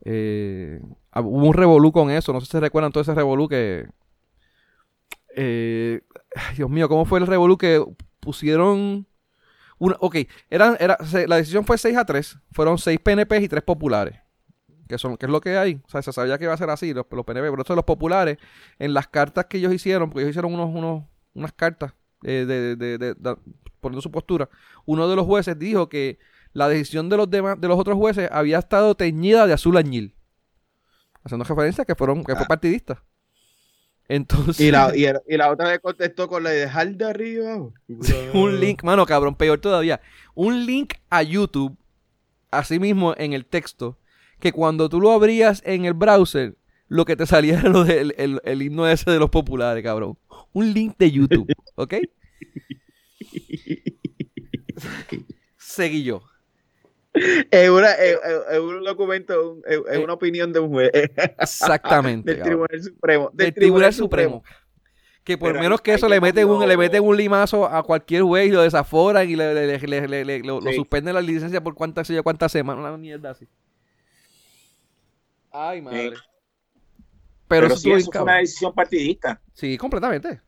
Hubo un revolú con eso, no sé si se recuerdan todo ese revolú que. Dios mío, ¿cómo fue el revolú que pusieron. Una, ok, eran, era, la decisión fue 6 a 3, fueron 6 PNP y 3 populares que son que es lo que hay. O sea, se sabía que iba a ser así, los, los PNP, pero eso de los populares, en las cartas que ellos hicieron, porque ellos hicieron unos, unos, unas cartas eh, de, de- de- de- poniendo su postura, uno de los jueces dijo que la decisión de los demás, de los otros jueces había estado teñida de azul añil. Haciendo referencia a que fueron, que fue Ah. partidista. Entonces, Y la, y, el- y la otra le contestó con la de dejar de arriba. un link, mano, cabrón, peor todavía. Un link a YouTube, así mismo en el texto, que cuando tú lo abrías en el browser, lo que te salía era lo del el, el himno ese de los populares, cabrón. Un link de YouTube, ¿ok? Seguí yo. Es, una, es, un documento, es, es una opinión de un juez. Exactamente. del cabrón. Tribunal Supremo. Del Tribunal Supremo. Que por Pero menos que eso le te meten, un, le meten un limazo a cualquier juez y lo desaforan y le, le- le- le- lo, Sí. suspenden la licencia por cuántas, cuántas semanas, una mierda así. Ay, madre. Sí. Pero, Pero, eso sí, eso fue una decisión partidista. Sí, completamente.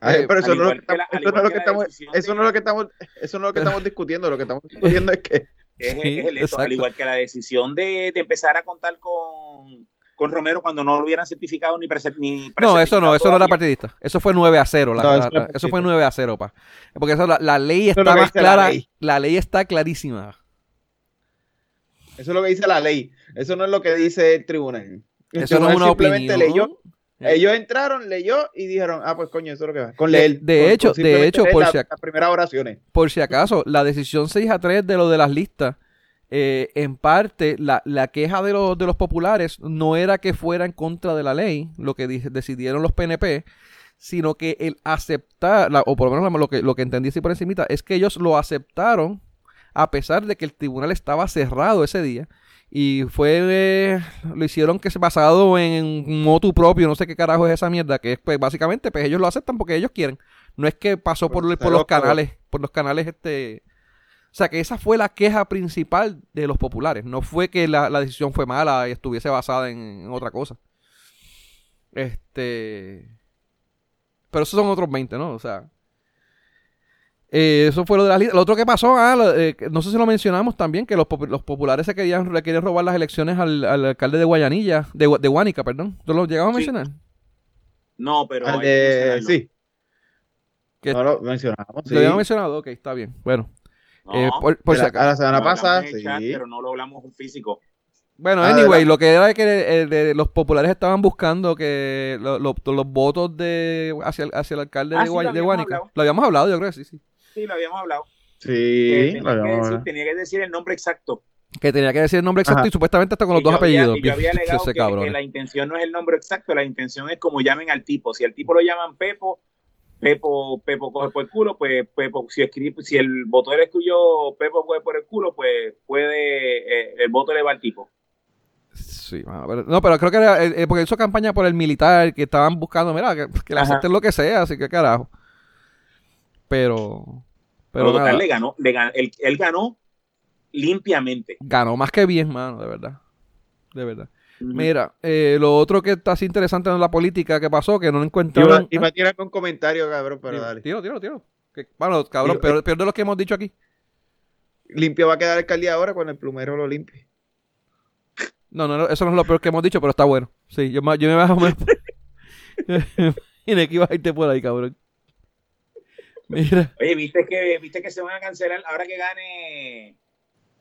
Ay, pero eso no es lo que estamos- eso no es lo que estamos, decisión eso de- no es lo que estamos, eso no es lo que estamos discutiendo. Lo que estamos discutiendo es que Es, Sí, es el hecho, exacto. al igual que la decisión de, de empezar a contar con, con Romero cuando no lo hubieran certificado ni, prese- ni No, eso no, eso no era partidista. Eso fue 9 a 0. la- No, la- eso la- eso fue partidista. 9 a 0, pa. Porque eso, la, la ley Eso es está más clara. ley. La ley está clarísima. Eso es lo que dice la ley. Eso no es lo que dice el tribunal. El Eso no es una simplemente opinión. leyó. Ellos entraron, leyó y dijeron, ah, pues coño, eso es lo que va. Con leer. de con- hecho- con de hecho, por la- si ac- las primeras oraciones. Por si acaso, la decisión 6 a 3 de lo de las listas, eh, en parte, la, la queja de los, de los populares no era que fuera en contra de la ley, lo que di- decidieron los PNP, sino que el aceptar, la- o por lo menos lo que, lo que entendí así por encimita, es que ellos lo aceptaron a pesar de que el tribunal estaba cerrado ese día. Y fue, eh, lo hicieron que se basado en un motu propio, no sé qué carajo es esa mierda, que es pues básicamente, pues ellos lo aceptan porque ellos quieren. No es que pasó por, Pues, por los canales, por los canales este... O sea, que esa fue la queja principal de los populares. No fue que la, la decisión fue mala y estuviese basada en, en otra cosa. Este... Pero esos son otros 20, ¿no? O sea... eh, eso fue lo de las listas. Lo otro que pasó, ah, lo- eh, no sé si lo mencionamos también, que los, pop- los populares se querían, le querían robar las elecciones al, al alcalde de Guayanilla, de, de Guánica, perdón. ¿Tú lo llegamos a mencionar? No, pero Al de- sí, Que- no lo mencionamos. Sí. ¿Lo habíamos mencionado? Ok, está bien. Bueno, No, eh, por, por la- acaso. a la semana pasada, chat, pero no lo hablamos en físico. Bueno, Ah, anyway, lo que era que eh, de- los populares estaban buscando que lo- lo- los votos de hacia, el- hacia el alcalde Ah, de, sí, lo de Guánica. hablado. Lo habíamos hablado, yo creo que sí, sí. Sí, lo habíamos hablado. Sí, tenía, lo que decir, hablado. tenía que decir el nombre exacto. Que tenía que decir el nombre exacto Ajá. y supuestamente hasta con los Y dos yo había- apellidos. y yo había Bien, alegado ese que, cabrón. que la intención no es el nombre exacto, la intención es como llamen al tipo. Si al tipo lo llaman Pepo, Pepo, Pepo coge por el culo, pues Pepo, si escribe, si el voto le escribió Pepo coge por el culo, pues puede, eh, el voto le va al tipo. Sí, pero- no, pero creo que era, eh, eh, porque hizo campaña por el militar, que estaban buscando, mira, que, que le acepten lo que sea, así que carajo. Pero, pero Pero total, nada. le ganó, le gan- él, él ganó limpiamente. Ganó más que bien, mano, de verdad. De verdad. Mira, eh, lo otro que está así interesante en la política que pasó, que no encuentran. Y va a tirar con comentario, cabrón, pero dale. Tiro, tiro, tiro. bueno, cabrón, peor, peor, de lo que hemos dicho aquí. Limpio va a quedar el alcaldía ahora cuando el plumero lo limpie. No, no, eso no es lo peor que hemos dicho, pero está bueno. Sí, yo, yo me bajo. y que ibas a irte por ahí, cabrón. Mira. Oye, ¿viste que, viste que se van a cancelar ahora que gane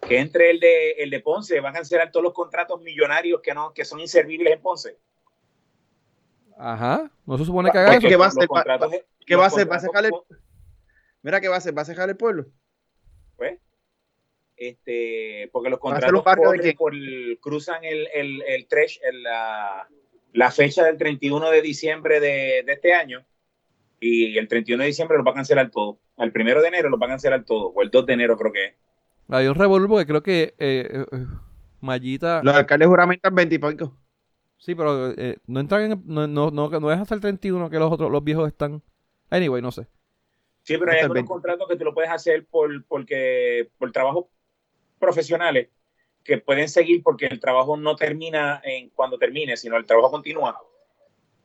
que entre el de, el de Ponce, van a cancelar todos los contratos millonarios que no que son inservibles en Ponce. Ajá, no se supone que haga eso. ¿Qué va a hacer? ¿Qué va a hacer? ¿Va a sacar el... Mira, ¿qué va a hacer? ¿Va a sacar el pueblo? Pues, este, porque los contratos por, por, cruzan el, el, el, tresh, la, la, fecha del 31 de diciembre de, de, este año y el 31 de diciembre lo va a cancelar todo. El primero de enero lo va a cancelar todo, o el 2 de enero creo que es. Hay un revolvo que creo que eh, eh, Mallita. Los alcaldes juramentan 20 Sí, pero eh, no entran en, no, no, no, no, es hasta el 31 que los otros, los viejos están. Anyway, no sé. Sí, pero hay algunos contratos que tú lo puedes hacer por, porque, por trabajos profesionales que pueden seguir porque el trabajo no termina en cuando termine, sino el trabajo continúa.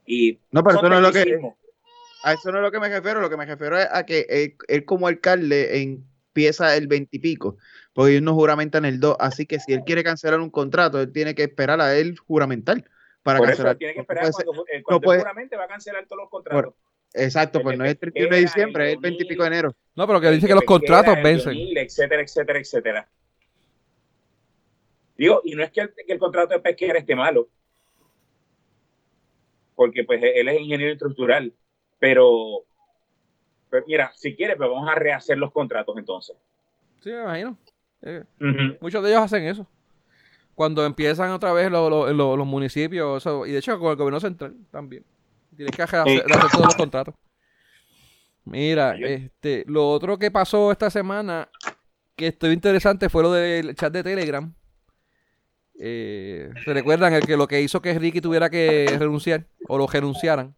Y no, pero eso no es lo que. A eso no es lo que me refiero. Lo que me refiero es a que él como alcalde empieza el 20 y pico, porque ellos no juramentan el 2, así que si él quiere cancelar un contrato, él tiene que esperar a él juramentar para cancelar. tiene que esperar cuando, cuando puede, juramente va a cancelar todos los contratos. exacto, pues no es el 31 de diciembre, es el 20 y pico de enero. No, pero que dice que los contratos vencen. etcétera, etcétera, etcétera. Digo, y no es que el, que el contrato de pesquera esté malo, porque pues él es ingeniero estructural, pero pero mira, si quieres, pues vamos a rehacer los contratos entonces. Sí, me imagino. Eh, muchos de ellos hacen eso. Cuando empiezan otra vez los municipios, y de hecho con el gobierno central también. Tienes que hacer, todos los contratos. Mira, este, lo otro que pasó esta semana que estuvo interesante fue lo del chat de Telegram. Eh, ¿Se recuerdan el que lo que hizo que Ricky tuviera que renunciar o lo renunciaran?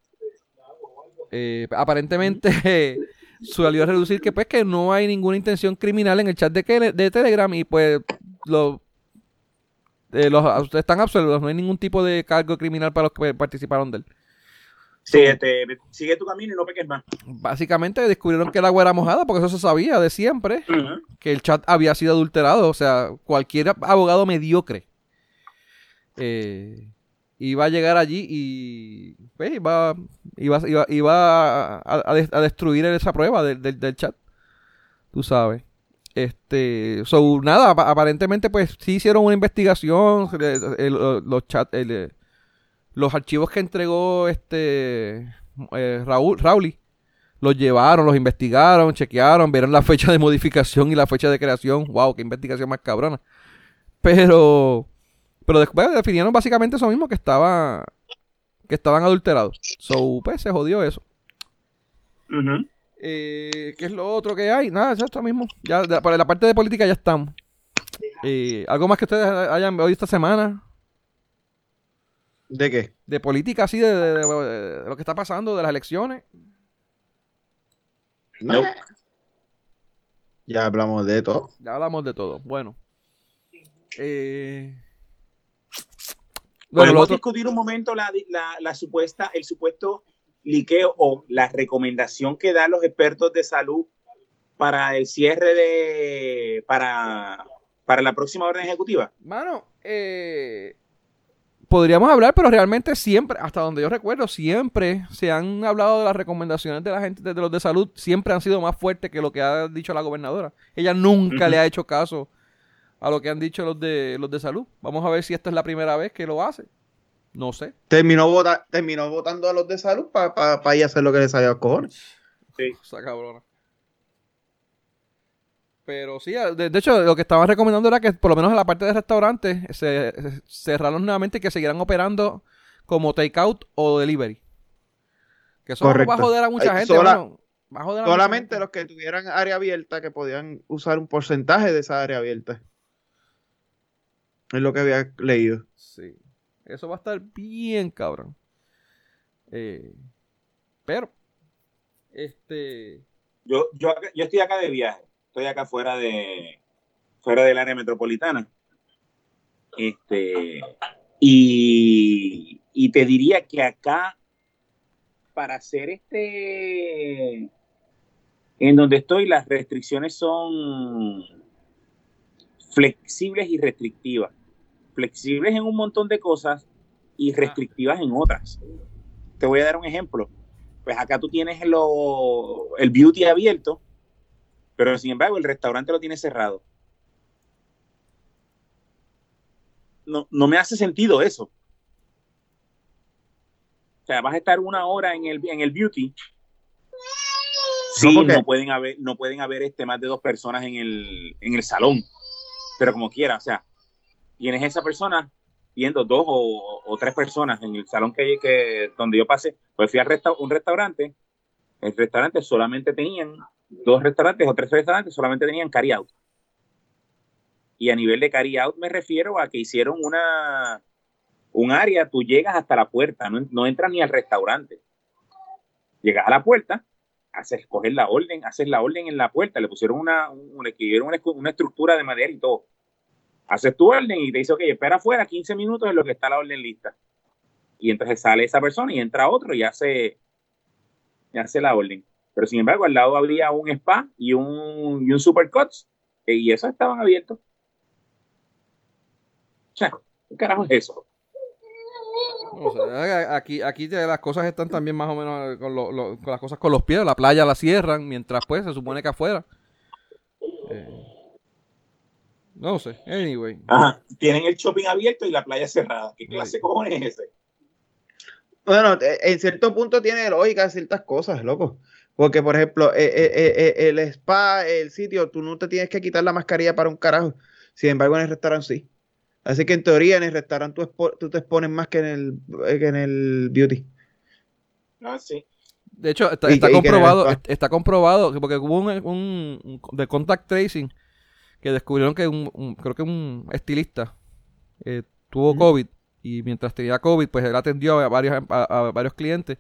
Eh, aparentemente salió a reducir que pues que no hay ninguna intención criminal en el chat de, de Telegram y pues lo, eh, los, están absueltos, no hay ningún tipo de cargo criminal para los que participaron de él. Sí, este, sigue tu camino y no peques más. Básicamente descubrieron que el agua era mojada, porque eso se sabía de siempre, que el chat había sido adulterado. O sea, cualquier abogado mediocre eh, iba a llegar allí y pues, iba, iba, iba, a, destruir esa prueba del, chat. Tú sabes. Este, so, nada, aparentemente pues sí hicieron una investigación, los chat, los archivos que entregó este eh, Raúl, Rauli, los llevaron, los investigaron, chequearon, vieron la fecha de modificación y la fecha de creación. Wow, qué investigación más cabrona. Pero pero después definieron básicamente eso mismo que estaba que estaban adulterados. So, pues se jodió eso. Eh, ¿Qué es lo otro que hay? Nada, es esto mismo. Ya, para la parte de política ya estamos. Eh, ¿Algo más que ustedes hayan oído esta semana? ¿De qué? De política, así, de, lo que está pasando, de las elecciones. No. Ya hablamos de todo. Ya hablamos de todo. Bueno. Eh, Podemos discutir un momento la, la, supuesta, el supuesto liqueo o la recomendación que dan los expertos de salud para el cierre de para, para la próxima orden ejecutiva. Mano, eh, podríamos hablar, pero realmente siempre, hasta donde yo recuerdo, siempre se han hablado de las recomendaciones de la gente de los de salud, siempre han sido más fuertes que lo que ha dicho la gobernadora. Ella nunca le ha hecho caso a lo que han dicho los de los de salud. Vamos a ver si esta es la primera vez que lo hace. No sé. Terminó, vota, terminó votando a los de salud para pa, ir a hacer lo que les salió a cojones. Sí. Esa cabrona. Pero sí, de, hecho, lo que estaban recomendando era que por lo menos en la parte de restaurantes se, cerraron nuevamente y que siguieran operando como takeout o delivery. Que eso va a joder a mucha gente. solamente los que tuvieran área abierta que podían usar un porcentaje de esa área abierta. Es lo que había leído. Sí. Eso va a estar bien, cabrón. Eh, pero, este. Yo, yo, yo estoy acá de viaje. Estoy acá fuera de. fuera del área metropolitana. Este, y, y te diría que acá, para hacer este, en donde estoy, las restricciones son flexibles y restrictivas. Flexibles en un montón de cosas y restrictivas en otras. Te voy a dar un ejemplo. Pues acá tú tienes lo, el beauty abierto, pero sin embargo el restaurante lo tiene cerrado. No, no me hace sentido eso. O sea, vas a estar una hora en el, en el beauty. Sí, no, no pueden haber, no pueden haber este, más de dos personas en el, en el salón. Pero como quiera, o sea, tienes esa persona viendo dos o, o, tres personas en el salón que, que donde yo pasé, pues fui a un restaurante, el restaurante solamente tenían dos restaurantes o tres restaurantes, solamente tenían carry out. Y a nivel de carry out me refiero a que hicieron una un área, tú llegas hasta la puerta, no, no entras ni al restaurante. Llegas a la puerta, haces coger la orden, haces la orden en la puerta, le pusieron una, un, le una, una estructura de madera y todo haces tu orden y te dice, ok, espera afuera 15 minutos en lo que está la orden lista. Y entonces sale esa persona y entra otro y hace, y hace la orden. Pero sin embargo, al lado había un spa y un, y un supercuts eh, y esos estaban abiertos. O ¿qué carajo es eso? Sea, aquí, aquí las cosas están también más o menos con, lo, con, las cosas con los pies. La playa la cierran, mientras pues se supone que afuera. Eh, no sé, anyway. Ajá, tienen el shopping abierto y la playa cerrada. ¿Qué clase de cojones es ese? Bueno, en cierto punto tiene lógica ciertas cosas, loco. Porque, por ejemplo, eh, eh, eh, el spa, el sitio, tú no te tienes que quitar la mascarilla para un carajo. Sin embargo, en el restaurante sí. Así que en teoría en el restaurante tú, tú te expones más que en el, que en el beauty. Ah, sí. De hecho, está, está y, comprobado, y está comprobado, porque hubo un, un, un, de contact tracing que descubrieron que un, un creo que un estilista eh, tuvo COVID y mientras tenía COVID, pues él atendió a varios, a, a, varios clientes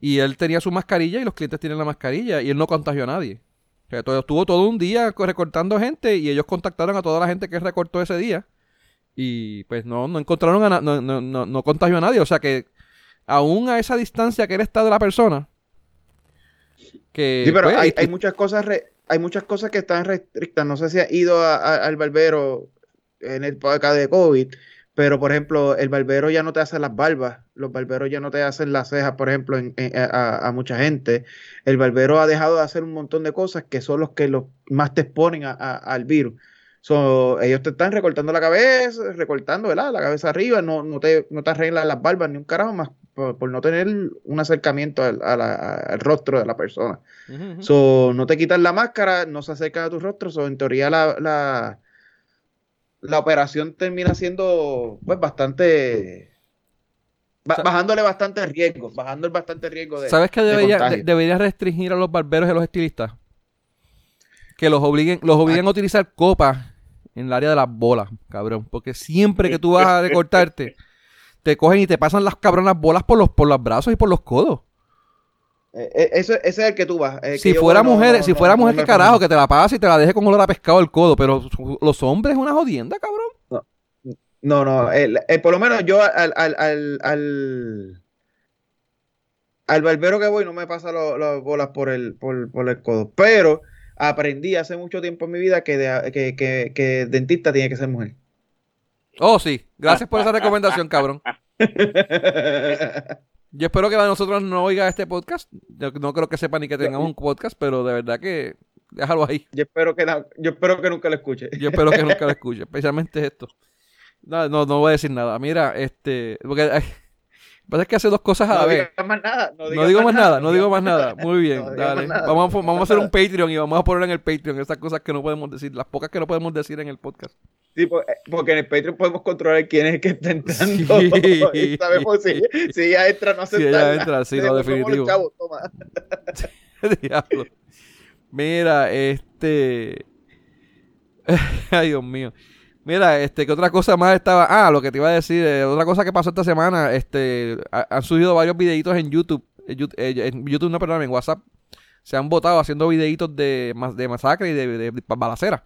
y él tenía su mascarilla y los clientes tienen la mascarilla y él no contagió a nadie. O sea, todo, estuvo todo un día recortando gente y ellos contactaron a toda la gente que recortó ese día y pues no, no encontraron a no, no, no, no contagió a nadie. O sea que aún a esa distancia que él está de la persona, que, sí, pero pues, hay, hay, muchas cosas re, hay muchas cosas que están restrictas. No sé si ha ido al barbero en el acá de COVID, pero por ejemplo, el barbero ya no te hace las barbas, los barberos ya no te hacen las cejas, por ejemplo, en, a, mucha gente. El barbero ha dejado de hacer un montón de cosas que son los que los más te exponen al virus. So, ellos te están recortando la cabeza, recortando la cabeza arriba, no, no, te, no te arreglan las barbas ni un carajo más por, por no tener un acercamiento al, a la, al, rostro de la persona. Uh -huh. so, no te quitan la máscara, no se acercan a tu rostro, so, en teoría la, la, la operación termina siendo pues bastante bajándole bastante riesgo, bajando el bastante riesgo de ¿Sabes que debería, de debería restringir a los barberos y a los estilistas? Que los obliguen, los obliguen a utilizar copas en el área de las bolas, cabrón. Porque siempre que tú vas a recortarte, te cogen y te pasan las cabronas bolas por los, por los brazos y por los codos. Eh, ese, ese, es el que tú vas. si, fuera mujer, no, si fuera mujer, no, que carajo, que te la pase y te la deje con olor a pescado el codo. Pero los hombres es una jodienda, cabrón. No, no, el, el, por lo menos yo al, al, al, al, al barbero que voy no me pasa las bolas por el, por, por el codo. Pero aprendí hace mucho tiempo en mi vida que, de, que, que, que dentista tiene que ser mujer. Oh, sí. Gracias por esa recomendación, cabrón. Yo espero que nosotros no oiga este podcast. Yo no creo que sepa ni que tengamos un podcast, pero de verdad que déjalo ahí. Yo espero que, no, yo espero que nunca lo escuche. Yo espero que nunca lo escuche, especialmente esto. No, no, no voy a decir nada. Mira, este, porque pasa es que hace dos cosas a la no vez. Más nada, no, no digo más nada, nada, no digo más nada. Muy bien, dale. Vamos, a, vamos a hacer un Patreon y vamos a poner en el Patreon esas cosas que no podemos decir, las pocas que no podemos decir en el podcast. Sí, porque en el Patreon podemos controlar quién es el que está entrando. Sí. Y sabemos si, si ella entra no aceptarla. Si ella entra, sí, no, definitivo. Chavos, toma. Diablo. Mira, este... Ay, Dios mío. Mira, este, que otra cosa más estaba. Ah, lo que te iba a decir, eh, otra cosa que pasó esta semana, este, ha, han subido varios videitos en YouTube, en YouTube, en YouTube no, perdón, en WhatsApp. Se han votado haciendo videitos de, de masacre y de, de, de balacera.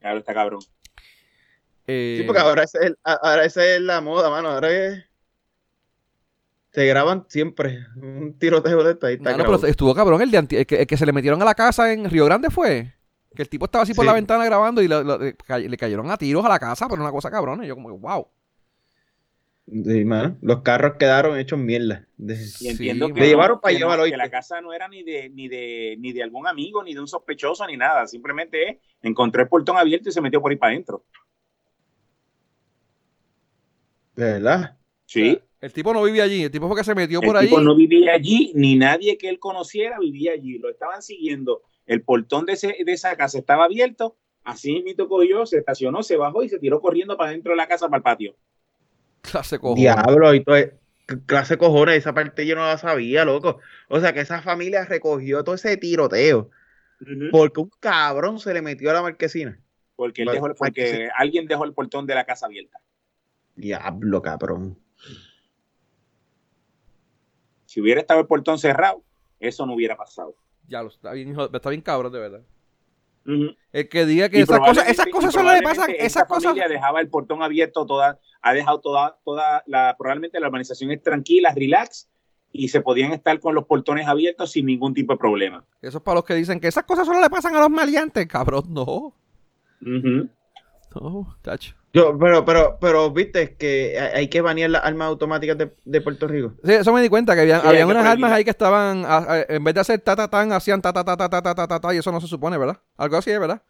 Claro, está cabrón. Eh, Sí, porque ahora esa es, el- a- ahora esa es la moda, mano. Ahora es. Se graban siempre. Un tiroteo de esto ahí está no, no, pero estuvo cabrón el, de anti- el que, el que se le metieron a la casa en Río Grande fue. Que el tipo estaba así por Sí. la ventana grabando y lo- lo- le, cay- le cayeron a tiros a la casa, pero una cosa cabrona. Y yo como, wow. Sí, mano. Los carros quedaron hechos mierda. De- Y entiendo Sí, que, Le no- llevaron pa' que no- llevarlo, que la casa no era ni de, ni de ni de algún amigo, ni de un sospechoso, ni nada. Simplemente es, encontró el portón abierto y se metió por ahí para adentro. De verdad. Sí. El tipo no vivía allí, el tipo fue que se metió El por allí. tipo no vivía allí, ni nadie que él conociera vivía allí. Lo estaban siguiendo. El portón de, ese- de esa casa estaba abierto. Así mismo cogió, se estacionó, se bajó y se tiró corriendo para dentro de la casa, para el patio. Clase cojones. Diablo, y todo clase cojones, esa parte yo no la sabía, loco. O sea que esa familia recogió todo ese tiroteo porque un cabrón se le metió a la marquesina. Porque, él Bueno, dejó, porque alguien dejó el portón de la casa abierta. Diablo, cabrón. Si hubiera estado el portón cerrado, eso no hubiera pasado. Ya lo está bien, hijo- está bien cabrón, de verdad. Ujú. El que diga que Y esas cosas, esas cosas solo le pasan, esas cosas. dejaba el portón abierto toda, ha dejado toda, toda la, probablemente la urbanización es tranquila, relax, y se podían estar con los portones abiertos sin ningún tipo de problema. Eso es para los que dicen que esas cosas solo le pasan a los maleantes, cabrón. No, Ujú. No, tacho. Yo, pero, pero, pero, viste que hay que banear las armas automáticas de, de Puerto Rico. Sí, eso me di cuenta, que había, Sí, había hay que unas armas ahí que estaban, a- a- en vez de hacer ta ta tan, hacían ta ta ta ta ta ta ta ta ta, y eso no se supone, ¿verdad? Algo así, ¿verdad?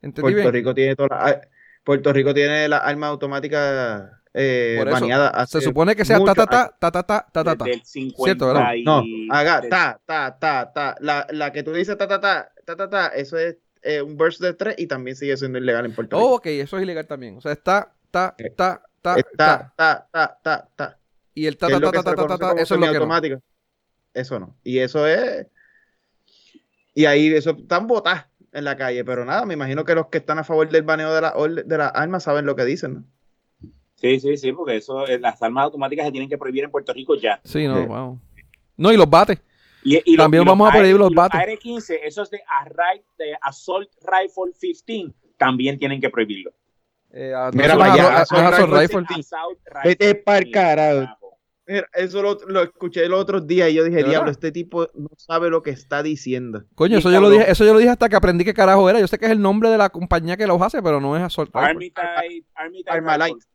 ¿Entendí Puerto bien? Rico tiene todas las, Puerto Rico tiene las armas automáticas eh, baneadas. Se supone que sea ta ta ta ta ta ta ta ta ta. Desde el 50 Cierto, ¿verdad? y- No, haga ta, ta, ta, ta. La, la que tú dices ta, ta, ta, ta, ta, ta, eso es eh, un burst de tres y también sigue siendo ilegal en Puerto Oh, Rico. ok, eso es ilegal también. O sea, está, Eh, ta, ta, Es ta. ta, ta, ta, ta, ta. Y el ta ta ta que ta se ta ta eso es lo que no. semiautomática. Eso no. Y eso es. Y ahí eso están botas en la calle, pero nada, me imagino que los que están a favor del baneo de de las armas saben lo que dicen, ¿no? Sí, sí, sí, porque eso, eh, las armas automáticas se tienen que prohibir en Puerto Rico ya. Sí, no, Sí. wow. No, y los bates. Y, y los- También y los vamos a prohibir AR los bates. AR-15, esos de, Arri- de Assault Rifle 15, también tienen que prohibirlo. Eh, no Mira para ah, no es Assault Rifle Rifle. Assault Rifle Vete pa'l 15, carajo. Mira, Eso lo, lo escuché los otros días y yo dije, ¿De diablo, este tipo no sabe lo que está diciendo. Coño, eso yo lo dije, eso yo lo dije hasta que aprendí qué carajo era. Yo sé que es el nombre de la compañía que los hace, pero no es Assault Rifle. Army Armalite.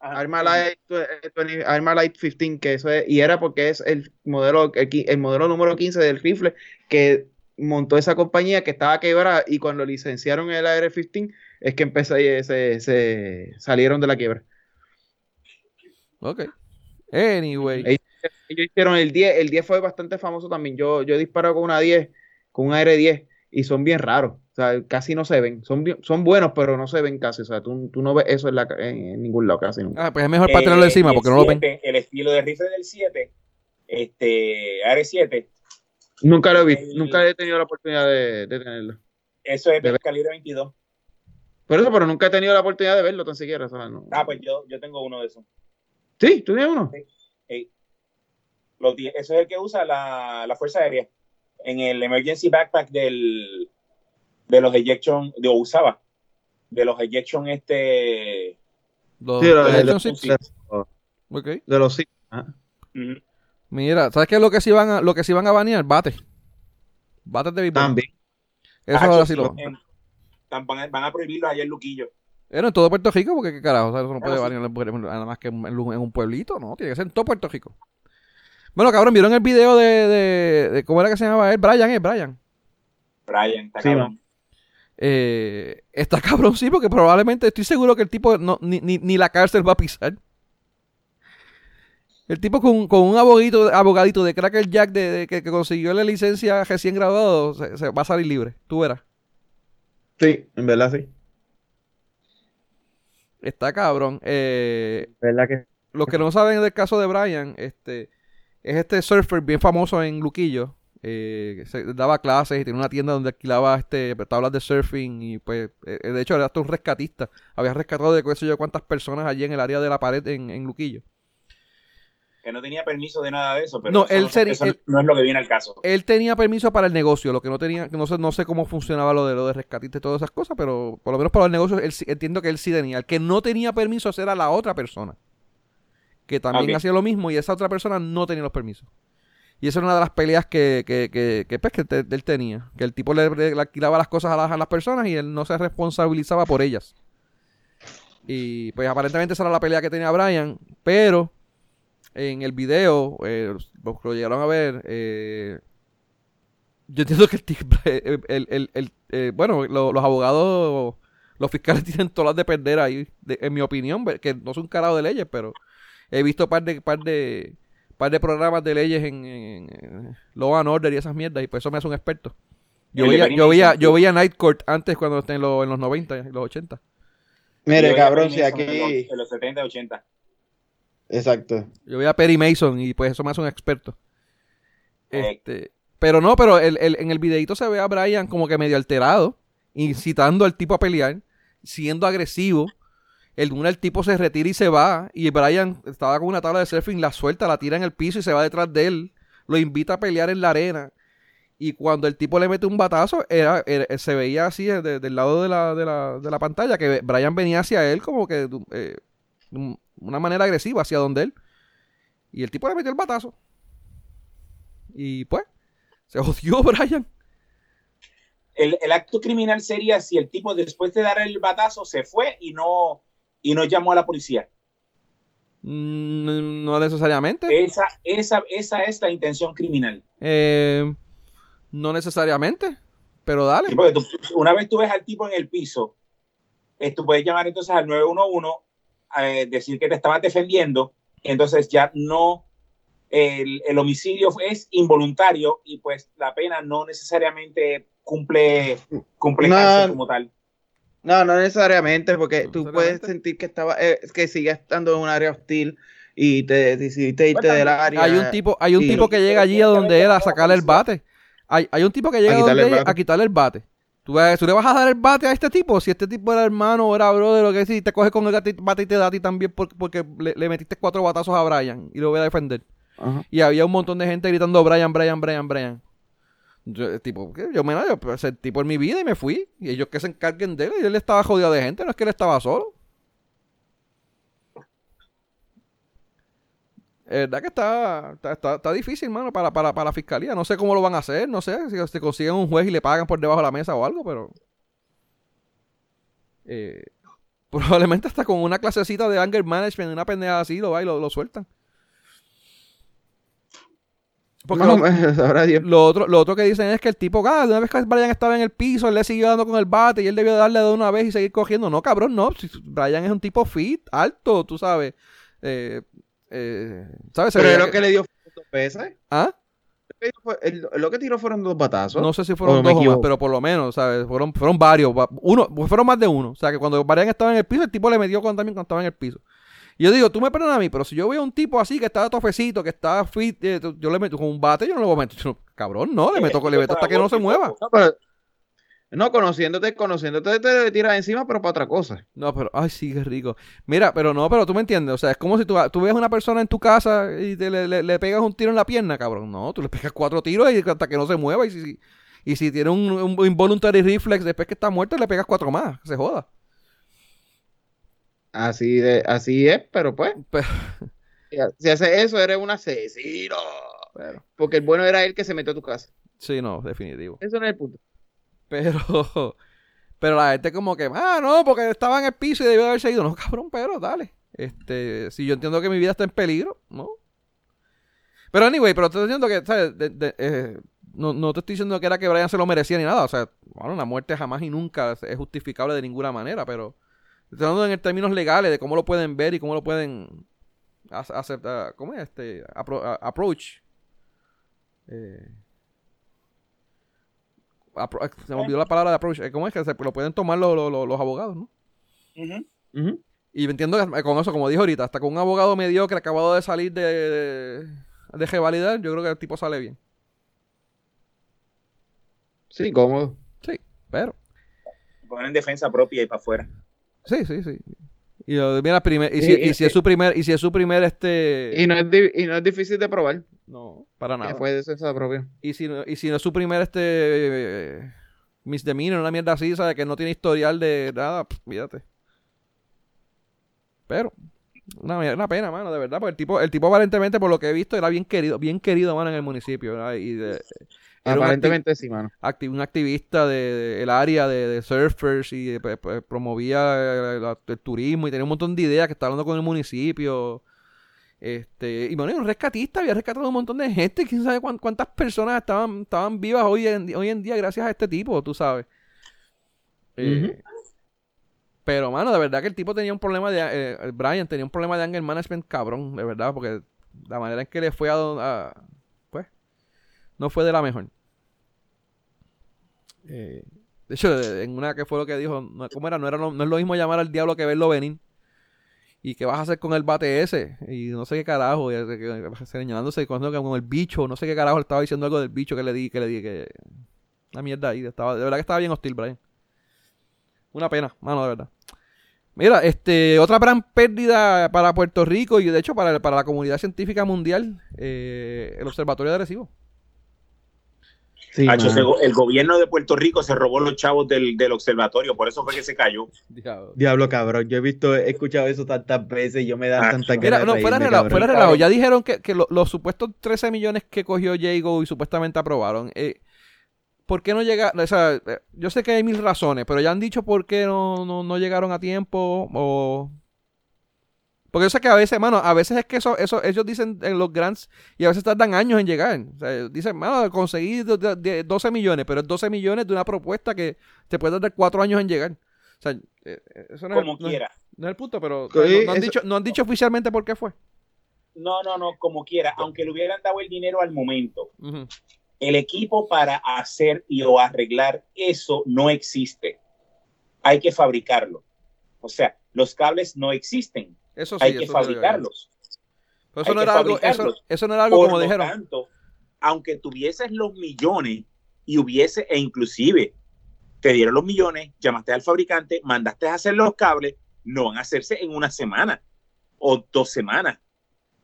Armalite, eh, 20 Armalite 15, que eso es, y era porque es el modelo, el, el modelo número 15 del rifle que montó esa compañía que estaba quebrada y cuando licenciaron el AR-15 es que empezó, y se, se salieron de la quiebra. Ok. Anyway. Ellos, ellos hicieron el 10, el 10 fue bastante famoso también. Yo, yo he disparado con una 10, con un AR-10 y son bien raros. O sea, casi no se ven. Son, bien- son buenos, pero no se ven casi. O sea, tú, tú no ves eso en, la, ca- en, en ningún lado casi nunca. Ah, pues es mejor para tenerlo Eh, encima porque no lo ven. 7, El estilo de rifle del 7, este, AR-7, Nunca lo he visto, el- nunca he tenido la oportunidad de, de tenerlo. eso es De calibre 22. Por eso, pero nunca he tenido la oportunidad de verlo tan siquiera. o sea, no. Ah, pues yo, yo tengo uno de esos. Sí, tú tienes uno. Ey. Los die- eso es el que usa la, la Fuerza Aérea en el Emergency Backpack del, de los Ejection, de usaba, de los Ejection este... Los, Sí, de, los- six. de- de los. Mira, ¿sabes qué es lo que sí van a, lo que sí van a banear? Bates. Bates de béisbol. También. Eso Ah, ahora sí, lo en- van, a, van a prohibirlo allá en Luquillo. Bueno, en todo Puerto Rico, porque qué carajo, o sea, eso no puede sí. banear nada más que en, en un pueblito, ¿no? Tiene que ser en todo Puerto Rico. Bueno, cabrón, ¿vieron el video de, de, de cómo era que se llamaba él? Brian, ¿eh? Brian. Brian, está Sí, cabrón. Eh, está cabrón, sí, porque probablemente estoy seguro que el tipo no, ni, ni, ni la cárcel va a pisar. El tipo con, con un abogadito, abogadito de Cracker Jack de, de que, que consiguió la licencia recién graduado, se, se va a salir libre. Tú verás. Sí, en verdad sí. Está cabrón. Eh, verdad que. los que no saben del caso de Brian, este es este surfer bien famoso en Luquillo. eh, se daba clases y tenía una tienda donde alquilaba este tablas de surfing y pues eh, de hecho era hasta un rescatista había rescatado de qué sé yo cuántas personas allí en el área de la pared en, en Luquillo que no tenía permiso de nada de eso, pero No, eso, él no, sería- eso él- no es lo que viene al caso. Él tenía permiso para el negocio, lo que no tenía, no sé, no sé cómo funcionaba lo de lo de rescatista y todas esas cosas, pero por lo menos para el negocio él entiendo que él sí tenía. El que no tenía permiso era la otra persona, que también hacía lo mismo y esa otra persona no tenía los permisos. Y esa era una de las peleas que, que, que, que, pues, que te- él tenía, que el tipo le, le alquilaba las cosas a las, a las personas y él no se responsabilizaba por ellas. Y pues aparentemente esa era la pelea que tenía Brian, pero en el video, eh, lo llegaron a ver, eh, yo entiendo que el, tipo- el, el- el- el- eh, bueno, lo- los abogados, los fiscales tienen todas las de perder ahí, de- en mi opinión, que no son carajo de leyes, pero he visto par de, par de, par de programas de leyes en, en, en Law and Order y esas mierdas, y pues eso me hace un experto. Yo veía, yo veía, yo veía Night Court antes cuando en, los- en los 90 y los 80. Mire, cabrón, si aquí. En los, en los 70, 80. Exacto. Yo veía a Perry Mason y pues eso me hace un experto. Eh. Este, pero no, pero el, el- en el videito se ve a Brian como que medio alterado, incitando al tipo a pelear, siendo agresivo. El, el tipo se retira y se va. Y Brian estaba con una tabla de surfing, la suelta, la tira en el piso y se va detrás de él. Lo invita a pelear en la arena. Y cuando el tipo le mete un batazo, era, se veía así de- del lado de la, de, la, de la pantalla que Brian venía hacia él como que eh, de una manera agresiva hacia donde él. Y el tipo le metió el batazo. Y pues, se jodió Brian. El, el acto criminal sería si el tipo después de dar el batazo se fue y no, y no llamó a la policía. Mm, no necesariamente. Esa, esa, esa es la intención criminal. Eh, no necesariamente. Pero dale. Sí, porque tú- una vez tú ves al tipo en el piso, eh, tú puedes llamar entonces al 911, eh, decir que te estabas defendiendo, entonces ya no, el, el homicidio es involuntario y pues la pena no necesariamente cumple, cumple No. como tal. No, no necesariamente, porque No tú necesariamente. puedes sentir que estaba, eh, que sigues estando en un área hostil y te decidiste irte Pues del área. Hay un tipo, hay un tipo que llega allí a donde él a sacarle el bate. Hay, hay un tipo que llega A a donde quitarle el ella bate. a quitarle el bate. ¿Tú, tú le vas a dar el bate a este tipo? Si este tipo era hermano o era brother, lo que y te coge con el bate y te da a ti también por- porque le, le metiste cuatro batazos a Brian y lo voy a defender. Ajá. Y había un montón de gente gritando Brian, Brian, Brian, Brian. Yo, el tipo, yo me yo pues, el tipo en mi vida y me fui. Y ellos que se encarguen de él. Y él estaba jodido de gente, no es que él estaba solo. Es verdad que está, está, está- difícil, mano, para, para, para la fiscalía. No sé cómo lo van a hacer, no sé si se consiguen un juez y le pagan por debajo de la mesa o algo, pero. eh, probablemente hasta con una clasecita de anger management, una pendeja así, lo va y lo, lo sueltan. Porque lo, otro, lo otro que dicen es que el tipo, ah, de una vez que Brian estaba en el piso, él le siguió dando con el bate y él debió darle de una vez y seguir cogiendo. No, cabrón, no. Brian es un tipo fit, alto, tú sabes. Eh, eh, ¿Sabes? Pero veía lo que- que le dio dos veces. ¿Ah? Lo que tiró fueron dos batazos. No sé si ¿O fueron dos o más, pero por lo menos, ¿sabes? Fueron, fueron varios. va- Uno, fueron más de uno. O sea, que cuando Brian estaba en el piso, el tipo le metió con, también cuando estaba en el piso. Y yo digo, tú me perdonas a mí, pero si yo veo a un tipo así que está tofecito, que está fit, eh, yo le meto con un bate, yo no le voy a meter. yo cabrón, no, le meto, le meto hasta que no se mueva. No, pero- no, conociéndote, conociéndote te tiras encima, pero para otra cosa. No, pero, ay, sí, qué rico. Mira, pero no, pero tú me entiendes. O sea, es como si tú, tú ves a una persona en tu casa y te, le, le- le pegas un tiro en la pierna, cabrón. No, tú le pegas cuatro tiros y hasta que no se mueva. Y si, y si tiene un, un involuntary reflex después que está muerto, le pegas cuatro más. Se joda. Así de, así es, pero pues. Pero- Si hace eso, eres un asesino. Pero, Porque el bueno era él que se metió a tu casa. sí, no, definitivo. Eso no es el punto. Pero, pero la gente como que, ah, no, porque estaba en el piso y debió de haberse ido. No, cabrón, pero dale. Este, si yo entiendo que mi vida está en peligro, ¿no? Pero anyway, pero te estoy diciendo que, ¿sabes? De- de- eh, no, no te estoy diciendo que era que Brian se lo merecía ni nada. O sea, bueno, una muerte jamás y nunca es justificable de ninguna manera, pero estoy hablando en términos legales de cómo lo pueden ver y cómo lo pueden hacer, aceptar, ¿cómo es? Este, apro- approach. Eh, apro- se me olvidó la palabra de approach. Eh, ¿Cómo es que se, lo pueden tomar los, los- los abogados, no? Ujú. Ujú. Y entiendo que con eso, como dije ahorita, hasta con un abogado mediocre acabado de salir de, de, de revalidar, yo creo que el tipo sale bien. Sí, cómodo. Sí, pero. Poner en defensa propia y para afuera. Sí, sí, sí. Y, mira, primer, y, si, y, si, es su primer, y si es su primer este. Y no es, y no es difícil de probar. No, para nada. Esa propia. Y si, no, y si no es su primer este eh, misdemeanor, una mierda así, ¿sabes? Que no tiene historial de nada, fíjate. Pero, una, una, pena, mano, de verdad, porque el tipo, el tipo aparentemente, por lo que he visto, era bien querido, bien querido, mano, en el municipio, ¿verdad? Y de, Aparentemente sí, mano. un activista del de, área de, surfers y pues, pues, promovía el, el, turismo y tenía un montón de ideas que estaba hablando con el municipio. Este, y bueno, un rescatista había rescatado un montón de gente. Quién sabe cuántas personas estaban, estaban vivas hoy en, hoy en día gracias a este tipo, tú sabes. Eh, pero, mano, de verdad que el tipo tenía un problema de. Eh, Brian tenía un problema de anger management cabrón, de verdad, porque la manera en que le fue a pues, no fue de la mejor. Eh, de hecho, en una que fue lo que dijo, ¿cómo era? No, era no es lo mismo llamar al diablo que verlo venir. ¿Y qué vas a hacer con el bate ese? Y no sé qué carajo, señalándose con, con el bicho, no sé qué carajo, estaba diciendo algo del bicho que le di, que le di, que... Una mierda ahí, estaba, de verdad que estaba bien hostil, Brian. Una pena, mano, de verdad. Mira, este, otra gran pérdida para Puerto Rico y de hecho para, para la comunidad científica mundial, eh, el Observatorio de Arecibo el gobierno de Puerto Rico se robó los chavos del, observatorio, por eso fue que se cayó. Diablo, cabrón. Yo he visto, he escuchado eso tantas veces y yo me da tanta Mira, no, fuera relajo, fuera relajo. Ya dijeron que, los supuestos 13 millones que cogió Jago y supuestamente aprobaron. Eh, ¿Por qué no llega? O sea, eh, yo sé que hay mil razones, pero ya han dicho por qué no, no, no llegaron a tiempo o porque yo sé que a veces, mano, a veces es que eso, eso ellos dicen en los grants y a veces tardan años en llegar. O sea, dicen, mano, conseguí 12 millones, pero es 12 millones de una propuesta que te puede dar 4 años en llegar. O sea, eh, eh, eso no como es, quiera. No, es el punto, pero no, han dicho, no han dicho oficialmente por qué fue. No, no, no, como quiera. Aunque le hubieran dado el dinero al momento, el equipo para hacer y o arreglar eso no existe. Hay que fabricarlo. O sea, los cables no existen eso hay que fabricarlos. eso, no era algo, eso, no era algo, como dijeron. Tanto, aunque tuvieses los millones y hubiese, e inclusive te dieron los millones, llamaste al fabricante, mandaste a hacer los cables, no van a hacerse en una semana o dos semanas.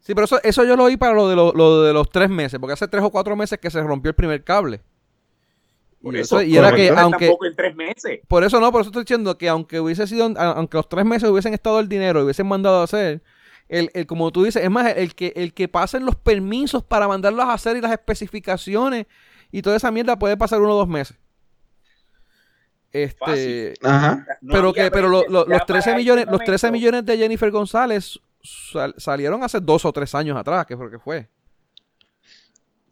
Sí, pero eso, eso yo lo oí para lo de, lo, de los tres meses, porque hace tres o cuatro meses que se rompió el primer cable. Por eso, y era que aunque en tres meses. Por eso no, por eso estoy diciendo que aunque hubiese sido, aunque los tres meses hubiesen estado el dinero y hubiesen mandado a hacer, el, el, como tú dices, es más, el que, el que pasen los permisos para mandarlos a hacer y las especificaciones y toda esa mierda puede pasar uno o dos meses. Este, Ajá. pero que, pero los 13 millones, los 13 millones de Jennifer González salieron hace dos o tres años atrás, que fue que fue.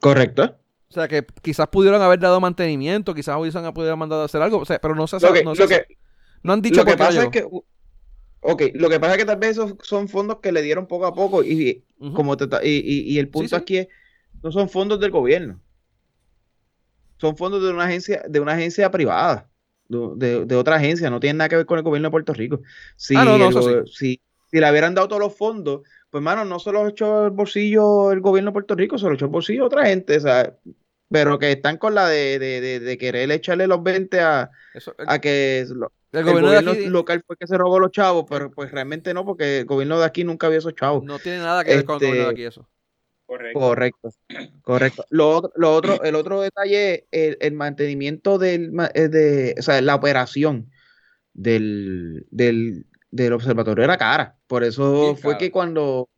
Correcto. O sea, que quizás pudieron haber dado mantenimiento, quizás hubiesen podido mandado a hacer algo, o sea, pero no se sabe. No, no, han dicho lo que pasa es que Ok, lo que pasa es que tal vez esos son fondos que le dieron poco a poco y, como y, el punto aquí es, no son fondos del gobierno. Son fondos de una agencia, de una agencia privada, de, otra agencia, no tiene nada que ver con el gobierno de Puerto Rico. Si, ah, si, si le hubieran dado todos los fondos, pues mano, no se los echó el bolsillo el gobierno de Puerto Rico, se lo echó el bolsillo otra gente. O sea, pero que están con la de, de, de, querer echarle los 20 a, a que el, gobierno, local fue que se robó los chavos, pero pues realmente no, porque el gobierno de aquí nunca vio esos chavos. No tiene nada que ver con el gobierno de aquí eso. Correcto. Correcto. Correcto. Lo, lo otro, el otro detalle es el, mantenimiento del, eh, de, o sea, la operación del, del, del observatorio era cara. Por eso fue que cuando,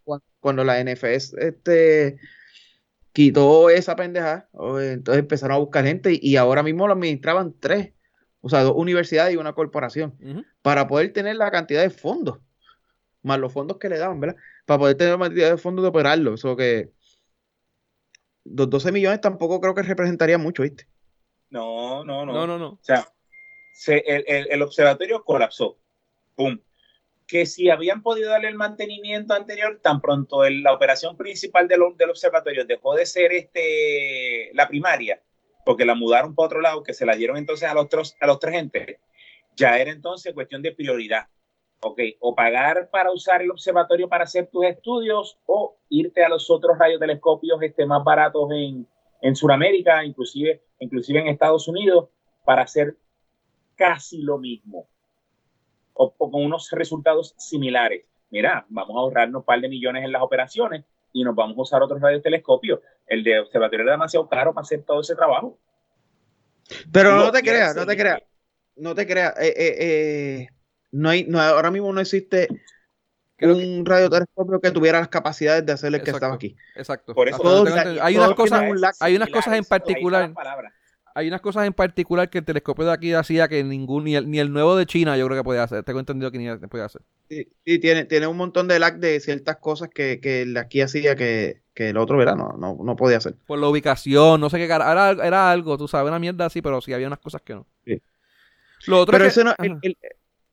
cuando la NFS este, quitó esa pendeja, entonces empezaron a buscar gente y ahora mismo lo administraban tres, o sea, dos universidades y una corporación, para poder tener la cantidad de fondos, más los fondos que le daban, ¿verdad? Para poder tener la cantidad de fondos de operarlo, eso que los 12 millones tampoco creo que representaría mucho, ¿viste? No, no, no. No, no, no. O sea, el, el observatorio colapsó. ¡Pum! Que si habían podido darle el mantenimiento anterior, tan pronto la operación principal del, observatorio dejó de ser este, la primaria, porque la mudaron para otro lado, que se la dieron entonces a los, otros, a los tres gentes, ya era entonces cuestión de prioridad. Ok, o pagar para usar el observatorio para hacer tus estudios o irte a los otros radiotelescopios este, más baratos en, en Sudamérica, inclusive, inclusive en Estados Unidos, para hacer casi lo mismo o, con unos resultados similares. Mira, vamos a ahorrarnos un par de millones en las operaciones y nos vamos a usar otros radiotelescopios. El de observatorio era demasiado caro para hacer todo ese trabajo. Pero no, te creas, no te creas, no te creas. no hay, no, ahora mismo no existe un radiotelescopio que tuviera las capacidades de hacer el que estaba aquí. Exacto. Por eso hay, unas cosas, hay unas cosas en particular hay unas cosas en particular que el telescopio de aquí hacía que ningún, ni el, ni el nuevo de China yo creo que podía hacer. Tengo entendido que ni podía hacer. Sí, tiene, tiene un montón de lag de ciertas cosas que, que el de aquí hacía que, el otro verano no, no, podía hacer. Por la ubicación, no sé qué, era, era algo, tú sabes, una mierda así, pero sí había unas cosas que no. Sí. Lo otro pero es que, no,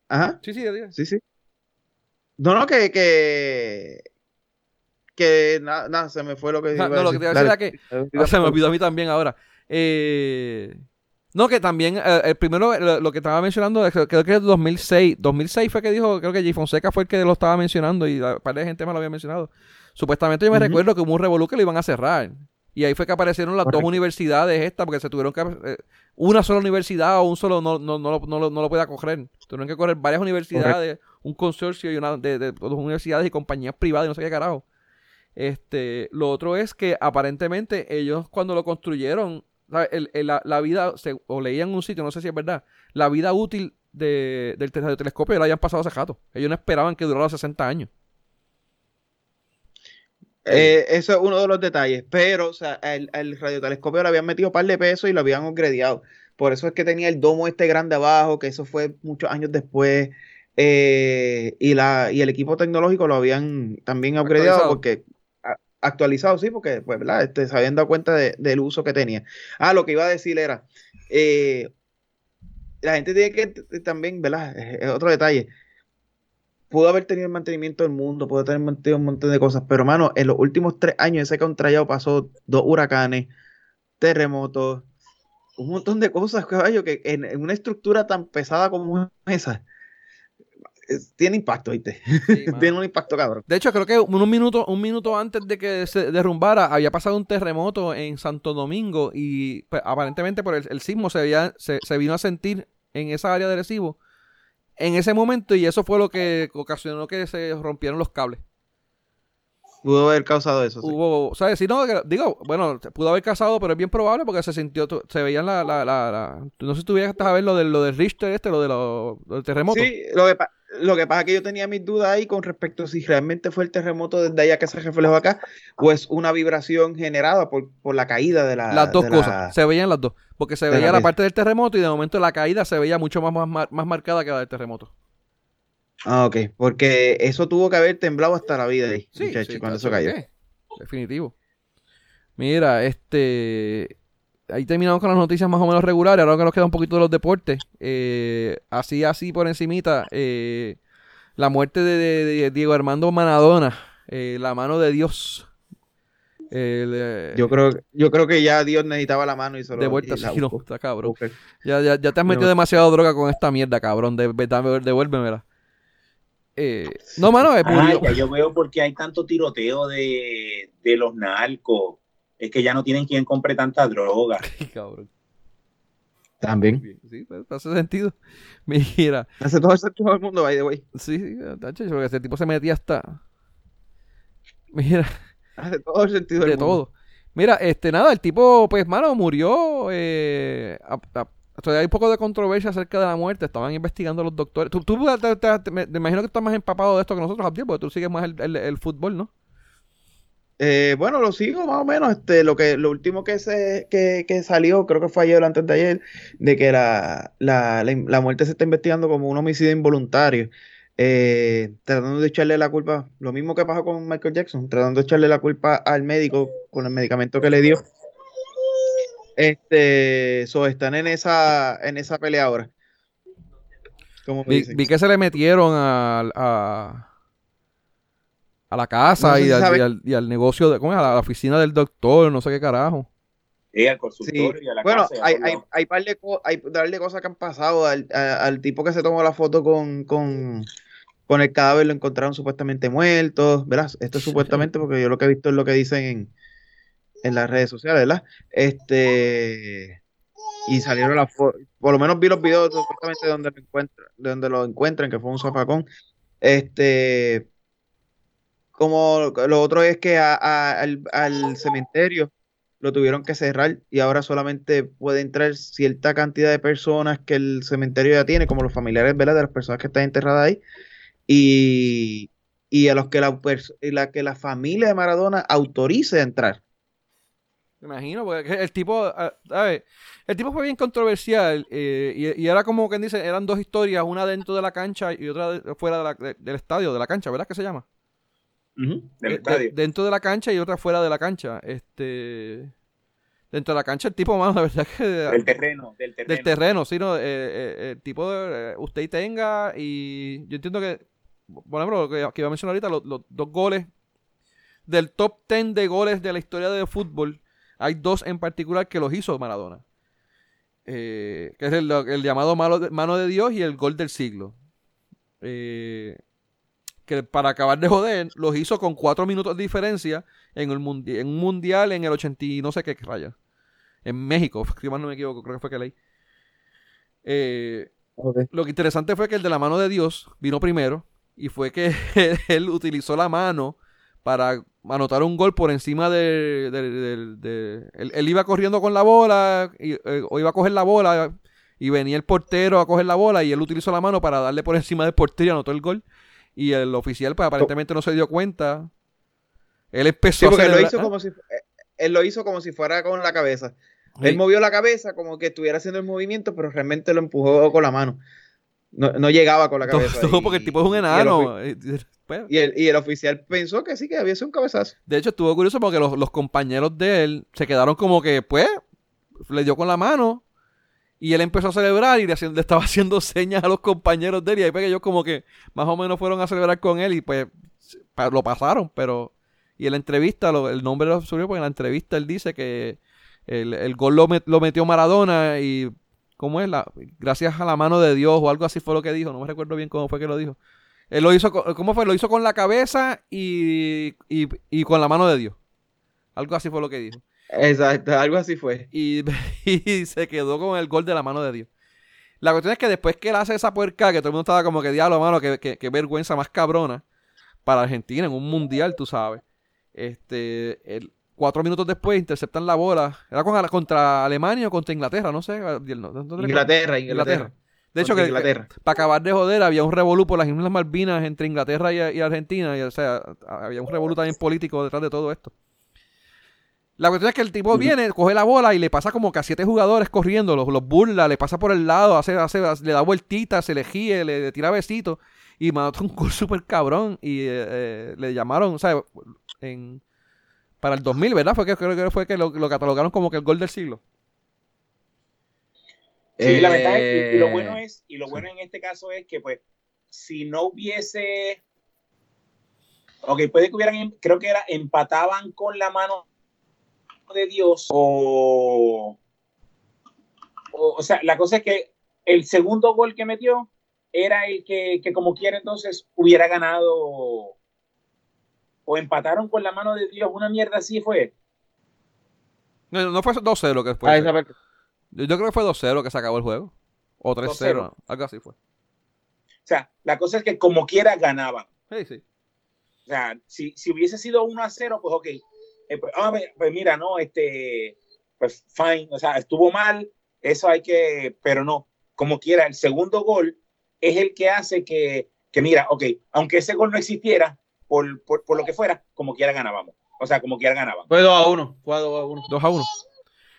ajá. Sí, sí, sí, sí. No, no, que, que, que nada, se me fue lo que no, no, lo que te iba a decir era que se me olvidó a mí también ahora. Eh, no, que también, eh, el primero, lo, que estaba mencionando, creo que es 2006. 2006 fue que dijo, creo que J. Fonseca fue el que lo estaba mencionando y un par de gente me lo había mencionado. Supuestamente yo me recuerdo que hubo un revolú que lo iban a cerrar. Y ahí fue que aparecieron las dos universidades estas, porque se tuvieron que... Eh, una sola universidad o un solo no, no, no, no, no lo puede correr. Tuvieron que correr varias universidades, un consorcio y una de, dos universidades y compañías privadas y no sé qué carajo. Este, lo otro es que aparentemente ellos cuando lo construyeron la, vida, o leían en un sitio, no sé si es verdad, la vida útil de, del telescopio la hayan pasado hace rato. Ellos no esperaban que durara 60 años. Eh, eso es uno de los detalles, pero o sea, el, radiotelescopio le habían metido un par de pesos y lo habían upgradeado. Por eso es que tenía el domo este grande abajo, que eso fue muchos años después. Eh, y, la, y el equipo tecnológico lo habían también upgradeado porque actualizado, sí, porque pues. Este, se habían dado cuenta del uso que tenía. Ah, lo que iba a decir era, eh, la gente tiene que también, ¿verdad? Es otro detalle. Pudo haber tenido el mantenimiento del mundo, pudo tener mantenido un montón de cosas, pero hermano, en los últimos tres años ese contrallado pasó dos huracanes, terremotos, un montón de cosas, caballo, que en una estructura tan pesada como esa, tiene impacto, ¿viste? tiene un impacto cabrón. De hecho, creo que unos minutos, un minuto antes de que se derrumbara, había pasado un terremoto en Santo Domingo y pues, aparentemente por el, sismo se, había, se, vino a sentir en esa área de recibo en ese momento y eso fue lo que ocasionó que se rompieron los cables. Pudo haber causado eso. Hubo, ¿sabes? Si no, digo, bueno, pudo haber causado, pero es bien probable porque se sintió, se veían la, la, la, no sé si tuvieras a ver lo de lo del Richter este, lo de los terremotos. Sí, lo que, lo que pasa es que yo tenía mis dudas ahí con respecto a si realmente fue el terremoto desde allá que se reflejó acá o es una vibración generada por, la caída de la... Las dos cosas, se veían las dos, porque se veía la, parte del terremoto y de momento la caída se veía mucho más, más, más marcada que la del terremoto. Ah, ok, porque eso tuvo que haber temblado hasta la vida ahí, sí, cuando eso cayó. Definitivo. Mira, este ahí terminamos con las noticias más o menos regulares. Ahora que nos queda un poquito de los deportes. Eh, así, así por encimita. Eh, la muerte de, Diego Armando Manadona. Eh, la mano de Dios. yo creo yo creo que ya Dios necesitaba la mano y solo de vuelta sí, no, está cabrón ya, ya, ya, te has metido demasiado droga con esta mierda cabrón de, devuélvemela no mano es yo veo porque hay tanto tiroteo de, de los narcos es que ya no tienen quien compre tanta droga. Cabrón. También. Sí, pues, hace sentido. Mira. Hace todo el sentido del mundo, by the way. Sí, sí, tacho, porque ese tipo se metía hasta. Mira. Hace todo el sentido del de todo. Mira, este, nada, el tipo, pues, mano, murió. Eh, todavía hay un poco de controversia acerca de la muerte. Estaban investigando los doctores. Tú, tú me, imagino que estás más empapado de esto que nosotros, Abdiel, porque tú sigues más el, el fútbol, ¿no? Eh, bueno, lo sigo más o menos. Este, lo que, lo último que se, que, que salió, creo que fue ayer o antes de ayer, de que la, la, la, muerte se está investigando como un homicidio involuntario. Eh, tratando de echarle la culpa, lo mismo que pasó con Michael Jackson, tratando de echarle la culpa al médico con el medicamento que le dio. Este, so, están en esa, en esa pelea ahora. vi, vi, que se le metieron a a la casa y, al, negocio, de, ¿cómo es? A la, oficina del doctor, no sé qué carajo. Sí, al consultorio y a la bueno, hay, hay, hay, par de hay darle cosas que han pasado al, al, tipo que se tomó la foto con, con, con el cadáver, lo encontraron supuestamente muerto, ¿verdad? Esto es supuestamente porque yo lo que he visto es lo que dicen en, en las redes sociales, ¿verdad? Este y salieron las fotos, por lo menos vi los videos supuestamente donde lo encuentran, donde lo encuentran, que fue un zafacón. Este, como lo otro es que al, cementerio lo tuvieron que cerrar y ahora solamente puede entrar cierta cantidad de personas que el cementerio ya tiene, como los familiares de las personas que están enterradas ahí, y, a los que la, que la familia de Maradona autorice a entrar. Me imagino, porque el tipo, el tipo fue bien controversial eh, y, era como quien dice, eran dos historias, una dentro de la cancha y otra fuera del estadio, de la cancha, ¿verdad que se llama? Eh, dentro de la cancha y otra fuera de la cancha. Este. Dentro de la cancha, el tipo, mano, la verdad que. Del terreno, del terreno. Del terreno, sí, no. Eh, el tipo, usted tenga y. Yo entiendo que. Por ejemplo, lo que, iba a mencionar ahorita, los, dos goles. Del top 10 de goles de la historia del fútbol, hay dos en particular que los hizo Maradona. Eh, que es el, llamado mano de, Dios y el gol del siglo. Eh, que para acabar de joder, los hizo con cuatro minutos de diferencia en, el en un mundial en el 80 y no sé qué raya. En México, si no me equivoco, creo que fue que leí. Eh, lo que interesante fue que el de la mano de Dios vino primero y fue que él utilizó la mano para anotar un gol por encima de... él, iba corriendo con la bola y, eh, o iba a coger la bola y venía el portero a coger la bola y él utilizó la mano para darle por encima del portero y anotó el gol. Y el oficial pues aparentemente no se dio cuenta. Él empezó a lo hizo como si, eh, él lo hizo como si fuera con la cabeza. Él movió la cabeza como que estuviera haciendo el movimiento, pero realmente lo empujó con la mano. No, llegaba con la cabeza. Todo, porque el tipo es un enano. Pues, y el, y el, oficial pensó que sí, que había sido un cabezazo. De hecho, estuvo curioso porque los, compañeros de él se quedaron como que, pues, le dio con la mano. Y él empezó a celebrar y le, estaba haciendo señas a los compañeros de él. Y ahí que ellos como que más o menos fueron a celebrar con él y pues lo pasaron. Pero, y en la entrevista, el nombre lo subió porque en la entrevista él dice que el, gol lo, lo metió Maradona y ¿Cómo es? La, gracias a la mano de Dios o algo así fue lo que dijo. No me recuerdo bien cómo fue que lo dijo. Él lo hizo, ¿cómo fue? Lo hizo con la cabeza y, y, con la mano de Dios. Algo así fue lo que dijo. Exacto, algo así fue. Y, se quedó con el gol de la mano de Dios. La cuestión es que después que él hace esa puerca, que todo el mundo estaba como que diablo, mano, que, que, vergüenza más cabrona para Argentina en un mundial, tú sabes. Este, cuatro minutos después interceptan la bola. ¿Era contra Alemania o contra Inglaterra? No sé. Inglaterra, Inglaterra. De hecho, que, para acabar de joder, había un revolú por las Islas Malvinas entre Inglaterra y, Argentina. Y, o sea, había un revolú también político detrás de todo esto. La cuestión es que el tipo viene, coge la bola y le pasa como que a siete jugadores corriendo, los, los burla, le pasa por el lado, hace, hace, le da vueltitas, se le gíe, le, tira besitos y mandó un gol súper cabrón y eh, eh, le llamaron, o sea, en, para el 2000, ¿verdad? Fue que creo que fue que lo, catalogaron como que el gol del siglo. Sí, la verdad es, y, lo bueno eh, es, y lo bueno en este caso es que pues, si no hubiese, ok, puede que hubieran, creo que era, empataban con la mano de Dios o, o, o sea, la cosa es que el segundo gol que metió era el que, que como quiera entonces hubiera ganado o empataron con la mano de Dios, una mierda así fue. No, no fue 2-0 que fue. Ah, yo, creo que fue 2-0 que se acabó el juego. O 3-0, algo así fue. O sea, la cosa es que como quiera ganaban. Sí, sí. O sea, si, si hubiese sido 1 0, pues ok. Eh, pues, ah, pues, mira, no, este, pues fine, o sea, estuvo mal, eso hay que, pero no, como quiera, el segundo gol es el que hace que, que mira, ok, aunque ese gol no existiera, por, por, lo que fuera, como quiera ganábamos. O sea, como quiera ganábamos. Fue 2 a 1. Fue 2 a 1. 2 a 1.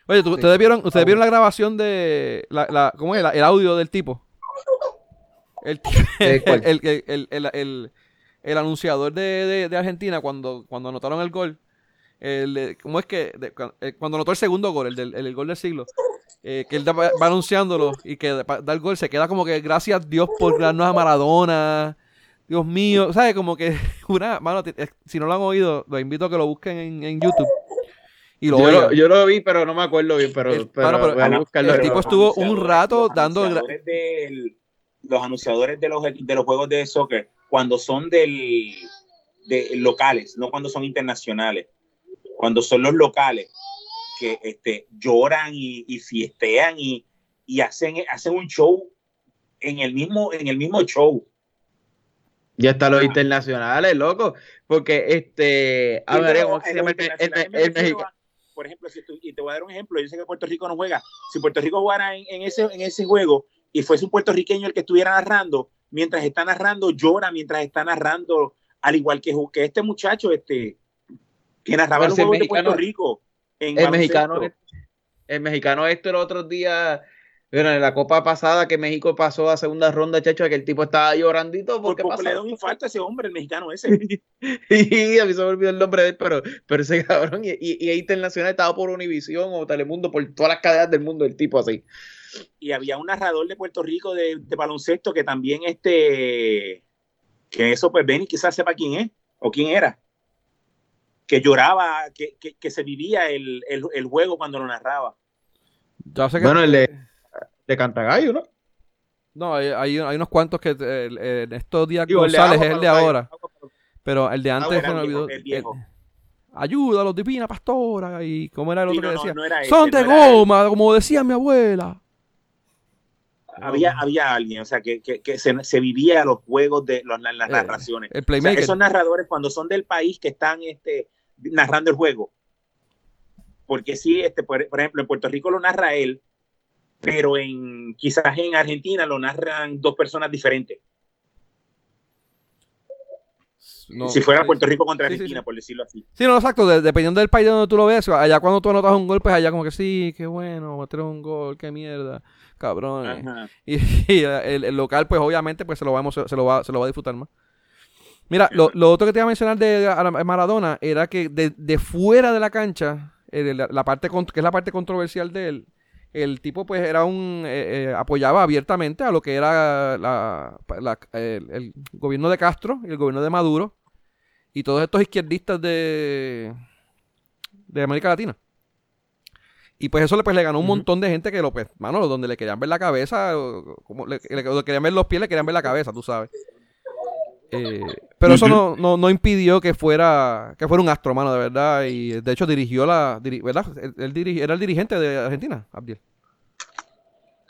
Oye, ¿ustedes, vieron, ¿ustedes vieron la grabación de. La, la, ¿Cómo es? el audio del tipo. El, el, el, el, el anunciador de, de, Argentina, cuando, cuando anotaron el gol. El, ¿Cómo es que? Eh, cuando anotó el segundo gol, el, del, el, gol del siglo. Eh, que él va anunciándolo y que da el gol, se queda como que gracias Dios por darnos a Maradona Dios mío, ¿sabes? Como que una, mano, si no lo han oído, los invito a que lo busquen en, YouTube. Y lo yo, lo, yo, lo, vi, pero no me acuerdo bien, pero, el, tipo estuvo un rato dando... los anunciadores de los, de los juegos de soccer, cuando son del, de locales, no cuando son internacionales, cuando son los locales, que este, lloran y, y fiestean y, y hacen, hacen un show en el mismo, en el mismo show. Ya está los internacionales, loco. Porque este. A ver, ¿cómo se llama el, México? Por ejemplo, si tú, y te voy a dar un ejemplo, yo sé que Puerto Rico no juega. Si Puerto Rico jugara en, ese, en ese juego y fuese un puertorriqueño el que estuviera narrando, mientras está narrando, llora mientras está narrando, al igual que, que este muchacho, este, que narraba el juego de Puerto Rico. el mexicano, el mexicano esto el otro día bueno, en la Copa pasada que México pasó a segunda ronda, chacho, que el tipo estaba llorandito porque Por le da un infarto a ese hombre, el mexicano ese. y a mí se me olvidó el nombre de él, pero, pero ese cabrón, y, y, y internacional estaba por Univisión o Telemundo, por todas las cadenas del mundo, el tipo así. Y había un narrador de Puerto Rico de, baloncesto que también este, que eso pues Benny quizás sepa quién es o quién era, que lloraba, que, que, que se vivía el, el, el, juego cuando lo narraba. Ya sé que... Bueno, el de de Cantagallo, ¿no? No, hay, hay, unos cuantos que en estos días González es el de ahora. Pero el de antes se me olvidó. ayuda a los divina pastora. Y como era el otro que decía. Son de goma, como decía mi abuela. Había, había alguien, o sea, que, que, que se, se, vivía los juegos de las eh, narraciones. Esos narradores, cuando son del país que están este, narrando el juego. Porque sí, este, por, por ejemplo, en Puerto Rico lo narra él, pero en quizás en Argentina lo narran dos personas diferentes. si fuera Puerto Rico contra Argentina, por decirlo así. Sí, no, exacto. dependiendo del país donde tú lo veas, allá cuando tú anotas un gol, pues allá como que sí, qué bueno, meter un gol, qué mierda, cabrón. Y, el, local, pues obviamente, pues se lo, vamos, se lo, va, se lo va a disfrutar más. Mira, lo, otro que te iba a mencionar de Maradona era que de, fuera de la cancha, eh, la, parte que es la parte controversial de él, el tipo pues era un eh, eh, apoyaba abiertamente a lo que era la, el, gobierno de Castro y el gobierno de Maduro y todos estos izquierdistas de de América Latina y pues eso le, pues, le ganó un montón de gente que lo pues mano donde le querían ver la cabeza como le, querían ver los pies le querían ver la cabeza tú sabes eh, pero eso no, no, impidió que fuera que fuera un astro, mano, de verdad. Y de hecho dirigió la. ¿Verdad? Él, era el dirigente de Argentina, Abdiel.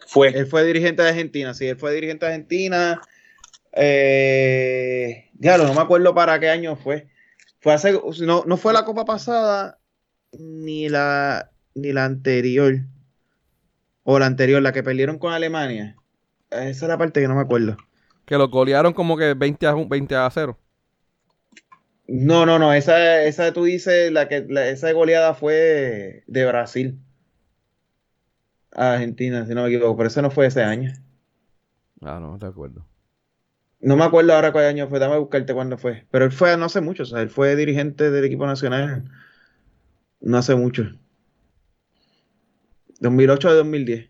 Fue. Él fue dirigente de Argentina, sí, él fue dirigente de Argentina. Eh, no me acuerdo para qué año fue. Fue hace, no, no fue la Copa pasada ni la ni la anterior. O la anterior, la que perdieron con Alemania. Esa es la parte que no me acuerdo. Que lo golearon como que 20 a, 20 a 0. No, no, no. Esa, esa tú dices, la que, esa goleada fue de Brasil a Argentina, si no me equivoco. Pero eso no fue ese año. Ah, no, te acuerdo. No me acuerdo ahora cuál año fue, dame a buscarte cuándo fue. Pero él fue no hace mucho, o sea, él fue dirigente del equipo nacional no hace mucho. 2008 a 2010.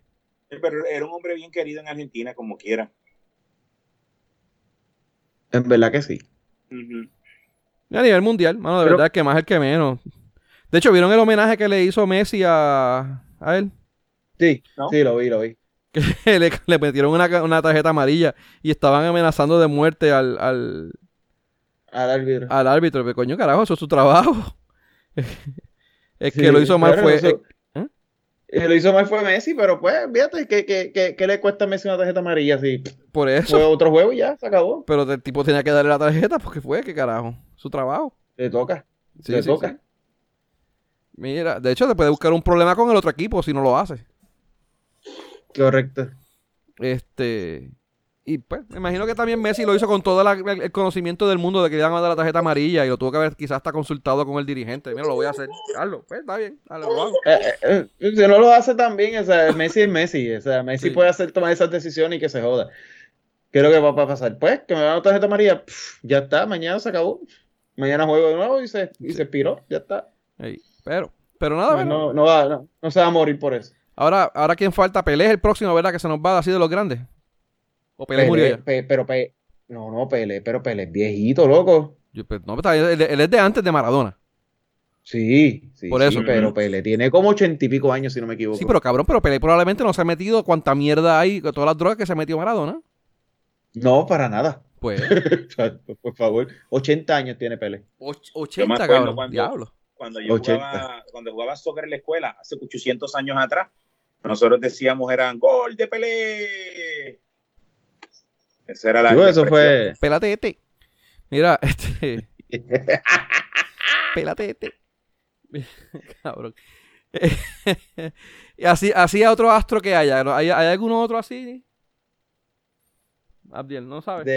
Pero era un hombre bien querido en Argentina, como quiera. En verdad que sí. A nivel mundial, mano, de verdad que más el que menos. De hecho, ¿vieron el homenaje que le hizo Messi a, a él? Sí, sí, lo vi, lo vi. Que le, metieron una, tarjeta amarilla y estaban amenazando de muerte al, al, al árbitro. Al árbitro, pero coño, carajo, eso es su trabajo. es que lo hizo mal fue. Eh, lo hizo mal fue Messi, pero pues, fíjate, ¿qué, le cuesta a Messi una tarjeta amarilla si Por eso. Fue otro juego y ya, se acabó. Pero el tipo tenía que darle la tarjeta porque fue, ¿qué carajo? Su trabajo. Le toca. le toca. Mira, de hecho, te puede buscar un problema con el otro equipo si no lo hace. Correcto. Este. Y pues, me imagino que también Messi lo hizo con todo el conocimiento del mundo de que le iban a dar la tarjeta amarilla y lo tuvo que haber quizás hasta consultado con el dirigente. Mira, lo voy a hacer. Carlos, pues está bien, dale, lo hago. Eh, eh, eh, si no lo hace también, o sea, Messi es Messi. O sea, Messi puede hacer tomar esas decisiones y que se joda. ¿Qué es lo que va a pasar? Pues, que me van a dar tarjeta amarilla, ya está, mañana se acabó. Mañana juego de nuevo y se, y se expiró, ya está. pero, pero nada, no, no, va, no, no, se va a morir por eso. Ahora, ahora ¿quién falta? Pelé es el próximo, ¿verdad? Que se nos va así de los grandes. ¿O Pelé, murió ya? pero Pelé, no, no, Pelé, pero Pelé es viejito, loco. Pues, no, él, es de antes de Maradona. Sí, sí, Por eso. pero Pelé tiene como ochenta y pico años, si no me equivoco. Sí, pero cabrón, pero Pelé probablemente no se ha metido cuánta mierda hay, todas las drogas que se ha metido Maradona. No, para nada. Pues. Por favor, 80 años tiene Pelé. 80, cabrón, diablo. cuando yo jugaba, cuando jugaba soccer en la escuela, hace 800 años atrás, nosotros decíamos eran gol de Pelé. Esa era la. eso fue. Pélate este. Mira, este. Pélate este. Cabrón. y así, así a otro astro que haya. ¿Hay, ¿Hay alguno otro así? Abdiel, no sabes.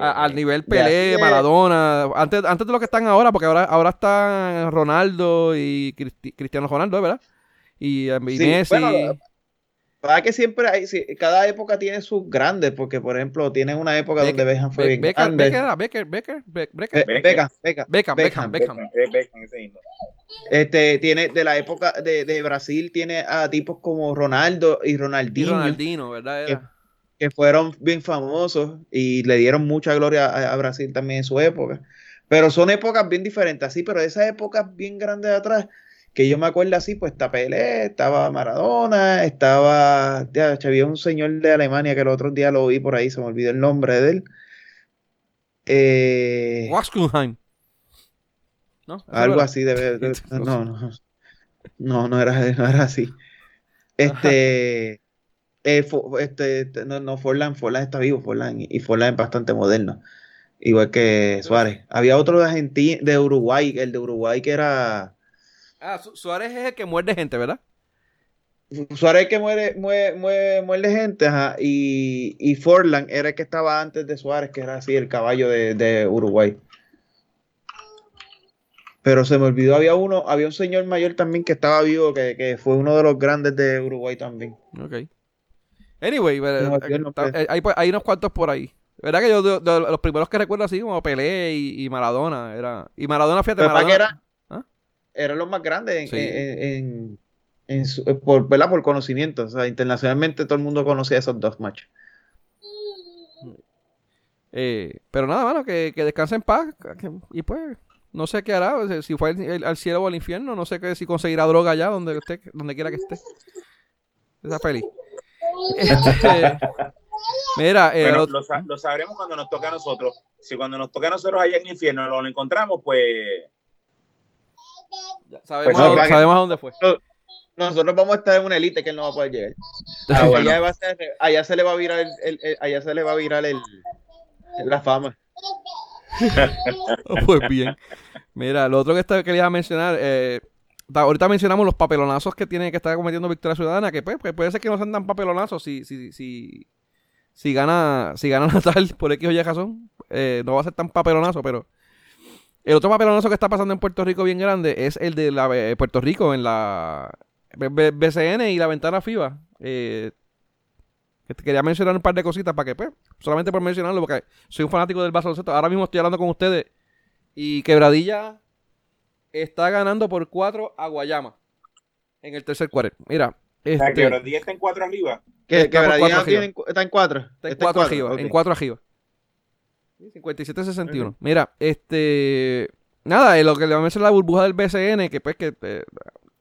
al nivel Pelé, Maradona. Antes, antes de lo que están ahora, porque ahora, ahora están Ronaldo y Cristiano Ronaldo, ¿verdad? Y, eh, Messi. Para que siempre hay, cada época tiene sus grandes, porque por ejemplo, tienen una época donde Beckham fue Be bien grande. Becker, eh, Becker, Beckham, Beckham, Beckham, Beckham, Beckham, Este, tiene de la época de, de, Brasil tiene a tipos como Ronaldo y Ronaldinho. Que, fueron bien famosos y le dieron mucha gloria a, Brasil también en su época. Pero son épocas bien diferentes, sí pero esas épocas bien grandes de atrás que yo me acuerdo así, pues está Pelé, estaba Maradona, estaba, ya, había un señor de Alemania que el otro día lo vi por ahí, se me olvidó el nombre de él. Eh, ¿No? Algo así de, no, no, no, no era, no era así. Este, eh, este, no, no, Forlan, Forlan está vivo, Forlan, y Forlan es bastante moderno, igual que Suárez. Había otro de Argentina, de Uruguay, el de Uruguay que era Ah, Suárez es el que muerde gente, ¿verdad? Suárez es el que muere, muere, muerde gente, ajá. Y, y Forlan era el que estaba antes de Suárez, que era así, el caballo de, Uruguay. Pero se me olvidó, había uno, había un señor mayor también que estaba vivo, que, fue uno de los grandes de Uruguay también. Ok. Anyway, eh, hay, unos cuantos por ahí. ¿Verdad que yo los primeros que recuerdo así como Pelé y, Maradona era y Maradona fíjate Maradona, eran los más grandes en, por, por conocimiento. O sea, internacionalmente todo el mundo conocía esos dos machos. Eh, pero nada, mano, que, que descanse en paz. y pues, no sé qué hará. Si fue al cielo o al infierno, no sé qué, si conseguirá droga allá donde, usted, donde quiera que esté. Está feliz. Este, mira, eh, lo, sabremos cuando nos toque a nosotros. Si cuando nos toca a nosotros allá en el infierno lo encontramos, pues sabemos, pues sabemos a dónde fue. Nosotros vamos a estar en una élite que él no va a poder llegar. Ah, allá, se le va a virar el, allá se le va a virar el, la fama. pues bien. Mira, lo otro que quería mencionar, eh, ahorita mencionamos los papelonazos que tiene que estar cometiendo Victoria Ciudadana, que pues, puede ser que no sean tan papelonazos si, si, si, si gana, si gana Natal por X o Y razón, eh, no va a ser tan papelonazo, pero el otro papelonazo que está pasando en Puerto Rico bien grande es el de la, eh, Puerto Rico en la BCN y la ventana FIBA. Eh, quería mencionar un par de cositas para que, pues, solamente por mencionarlo, porque soy un fanático del baloncesto. Ahora mismo estoy hablando con ustedes y Quebradilla está ganando por 4 a Guayama en el tercer cuarto. Mira. Este, ¿Quebradilla está en 4 arriba? ¿Que Quebradilla está en 4? Está en 4 arriba. En 4 arriba. 57-61. Mira, este. Nada, lo que le va a mencionar la burbuja del BCN, que pues que eh,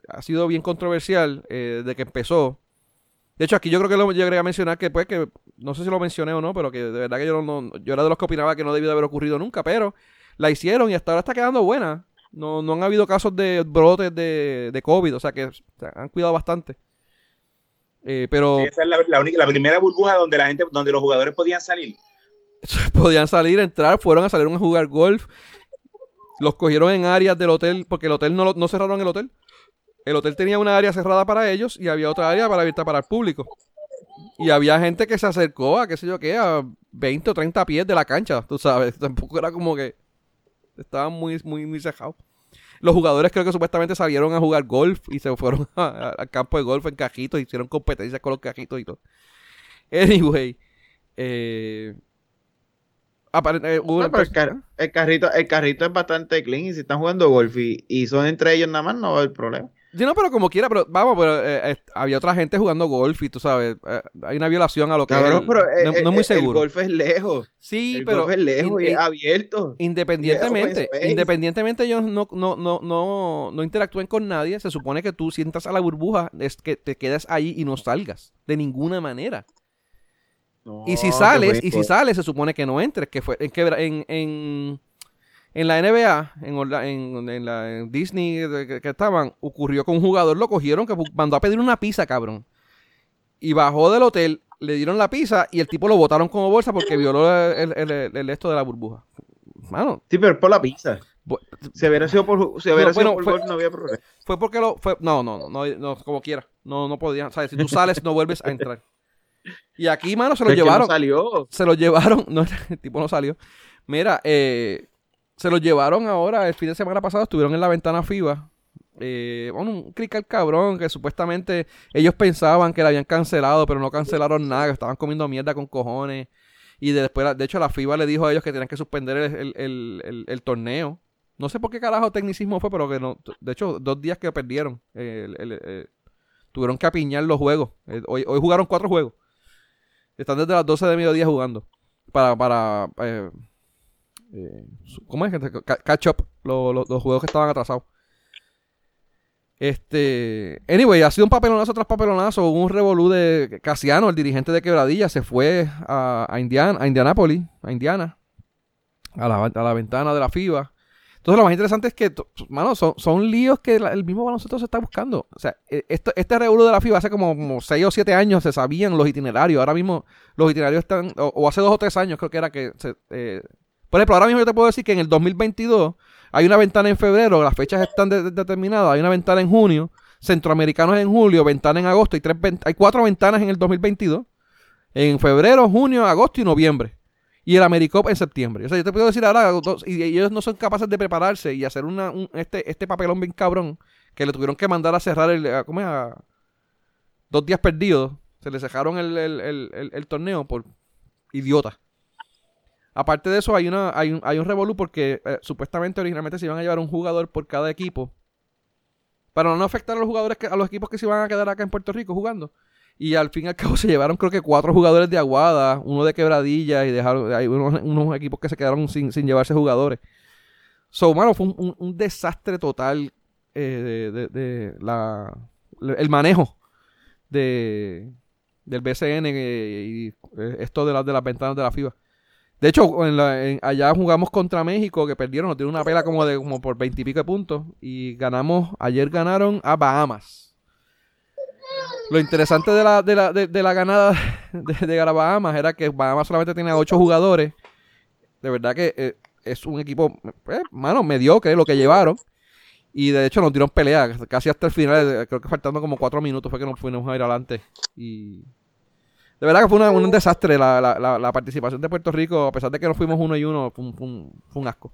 ha sido bien controversial eh, de que empezó. De hecho, aquí yo creo que lo llegué a mencionar que pues que no sé si lo mencioné o no, pero que de verdad que yo no, yo era de los que opinaba que no debió de haber ocurrido nunca, pero la hicieron y hasta ahora está quedando buena. No, no han habido casos de brotes de, de COVID, o sea que han cuidado bastante. Eh, pero esa es la, única, la primera burbuja donde la gente, donde los jugadores podían salir. podían salir, entrar, fueron a salir a jugar golf. Los cogieron en áreas del hotel, porque el hotel no, no cerraron el hotel. El hotel tenía una área cerrada para ellos y había otra área para abierta para el público. Y había gente que se acercó a, qué sé yo qué, a 20 o 30 pies de la cancha, tú sabes. Tampoco era como que estaban muy, muy, muy cejados. Los jugadores creo que supuestamente salieron a jugar golf y se fueron al campo de golf en cajitos, hicieron competencias con los cajitos y todo. Anyway, eh, eh, el, carrito, el carrito es bastante clean y si están jugando golf y, son entre ellos nada más, no va a haber problema. Sí, no, pero como quiera, pero vamos, pero eh, había otra gente jugando golf y tú sabes, eh, hay una violación a lo que no, es muy seguro. El golf es lejos. Sí, pero golf es lejos y es abierto. Independientemente, independientemente ellos no, no, no, no, no interactúen con nadie, se supone que tú sientas a la burbuja, es que te quedes ahí y no salgas de ninguna manera y si sales, y si sales, se supone que no entres, que fue en, en, En la NBA, en, la, Disney que, estaban, ocurrió con un jugador, lo cogieron que mandó a pedir una pizza, cabrón. Y bajó del hotel, le dieron la pizza y el tipo lo botaron como bolsa porque violó el, esto de la burbuja. Mano. Sí, pero por la pizza. Si hubiera sido por, si hubiera sido por fue, no había problema. Fue porque lo. Fue, no, no, no, no, como quiera. No, no podía. ¿sabes? Si tú sales, no vuelves a entrar. Y aquí, mano, se lo llevaron. salió. Se lo llevaron. No, el tipo no salió. Mira, eh, se lo llevaron ahora, el fin de semana pasado, estuvieron en la ventana FIBA. Eh, bueno, un clic al cabrón que supuestamente ellos pensaban que la habían cancelado, pero no cancelaron nada, que estaban comiendo mierda con cojones. Y de después, de hecho, la FIBA le dijo a ellos que tenían que suspender el, torneo. No sé por qué carajo tecnicismo fue, pero que no. De hecho, dos días que perdieron. Eh, tuvieron que apiñar los juegos. Eh, hoy, hoy jugaron cuatro juegos. Están desde las 12 de mediodía jugando. Para, para eh, eh, ¿Cómo es? Catch up los juegos que estaban atrasados. Este. Anyway, ha sido un papelonazo tras papelonazo. Hubo un revolú de Casiano, el dirigente de Quebradilla, se fue a, a, Indiana, a Indianápolis, a Indiana, a la, a la ventana de la FIBA. Entonces, lo más interesante es que, mano, son, son líos que el mismo baloncesto se está buscando. O sea, e, esto, este revuelo de la FIBA hace como, 6 o 7 años se sabían los itinerarios. Ahora mismo los itinerarios están, o, hace 2 o 3 años creo que era que se, eh, por ejemplo, ahora mismo yo te puedo decir que en el 2022 hay una ventana en febrero, las fechas están determinadas, hay una ventana en junio, centroamericanos en julio, ventana en agosto, y tres hay cuatro ventanas en el 2022, en febrero, junio, agosto y noviembre. Y el AmeriCop en septiembre. O sea, yo te puedo decir ahora, y ellos no son capaces de prepararse y hacer una, este, este papelón bien cabrón que le tuvieron que mandar a cerrar el, ¿cómo es? dos días perdidos. Se le cerraron el, el torneo por idiota. Aparte de eso, hay, una, hay, un, hay un revolú porque eh, supuestamente originalmente se iban a llevar un jugador por cada equipo. Para no afectar a los jugadores, que, a los equipos que se iban a quedar acá en Puerto Rico jugando. Y al fin y al cabo se llevaron creo que cuatro jugadores de Aguada, uno de Quebradilla y dejaron, hay unos, equipos que se quedaron sin, llevarse jugadores. So, mano, fue un, desastre total eh, de, la, el manejo de, del BCN y, y esto de, las de las ventanas de la FIBA. De hecho, en allá jugamos contra México, que perdieron, nos dieron una pela como de como por veintipico de puntos. Y ganamos, ayer ganaron a Bahamas. Lo interesante de la, de la, de, la ganada de, de, Bahamas era que Bahamas solamente tenía ocho jugadores. De verdad que eh, es un equipo, pues, mano, mediocre lo que llevaron. Y de hecho nos dieron pelea, casi hasta el final, creo que faltando como cuatro minutos fue que nos fuimos a ir adelante. Y de verdad que fue un desastre la, la, la, participación de Puerto Rico, a pesar de que nos fuimos uno y uno, fue un, asco.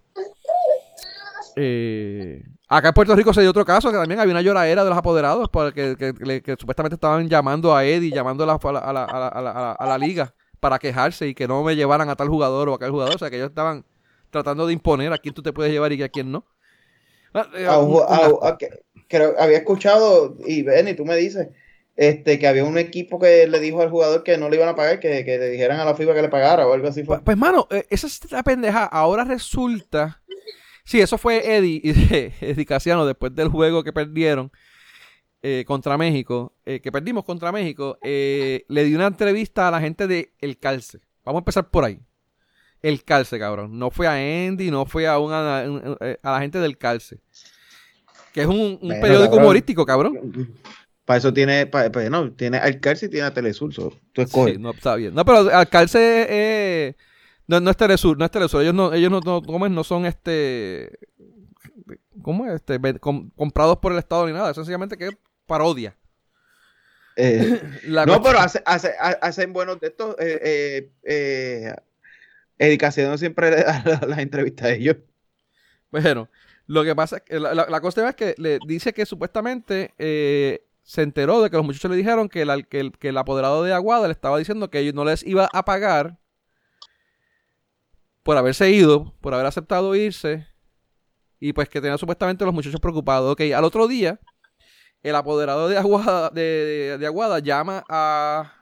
Eh, acá en Puerto Rico se dio otro caso, que también había una lloradera de los apoderados, porque que, supuestamente estaban llamando a Eddie, llamando a la, a, la, a, la, a la liga para quejarse y que no me llevaran a tal jugador o a aquel jugador. O sea, que ellos estaban tratando de imponer a quién tú te puedes llevar y a quién no. Había escuchado, y Benny, tú me dices, este, que había un equipo que le dijo al jugador que no le iban a pagar, que, le dijeran a la FIBA que le pagara o algo así fue. Pues, pues mano, eh, esa es la pendeja. Ahora resulta. Sí, eso fue Eddie, Eddie Casiano después del juego que perdieron eh, contra México, eh, que perdimos contra México, le dio una entrevista a la gente de El Calce. Vamos a empezar por ahí. El Calce, cabrón. No fue a Andy, no fue a, una, a la gente del Calce. Que es un, periódico humorístico, cabrón. Para eso tiene, para, no, tiene Alcalce y tiene Telesur. tú escoges. Sí, no, está bien. No, pero Alcalce eh, no, no, es Telesur, no es Telesur. Ellos no, ellos no, no, no son este. ¿Cómo es? Este, comprados por el Estado ni nada. Es sencillamente que es parodia. Eh, no, pero hace, hace, hacen buenos de estos. Eh, eh, eh siempre le da las entrevistas a ellos. Bueno, lo que pasa es que la, la, cosa es que le dice que supuestamente eh, se enteró de que los muchachos le dijeron que el, que el, apoderado de Aguada le estaba diciendo que ellos no les iba a pagar por haberse ido, por haber aceptado irse, y pues que tenían supuestamente los muchachos preocupados. Ok, al otro día, el apoderado de Aguada, de, de, Aguada llama a...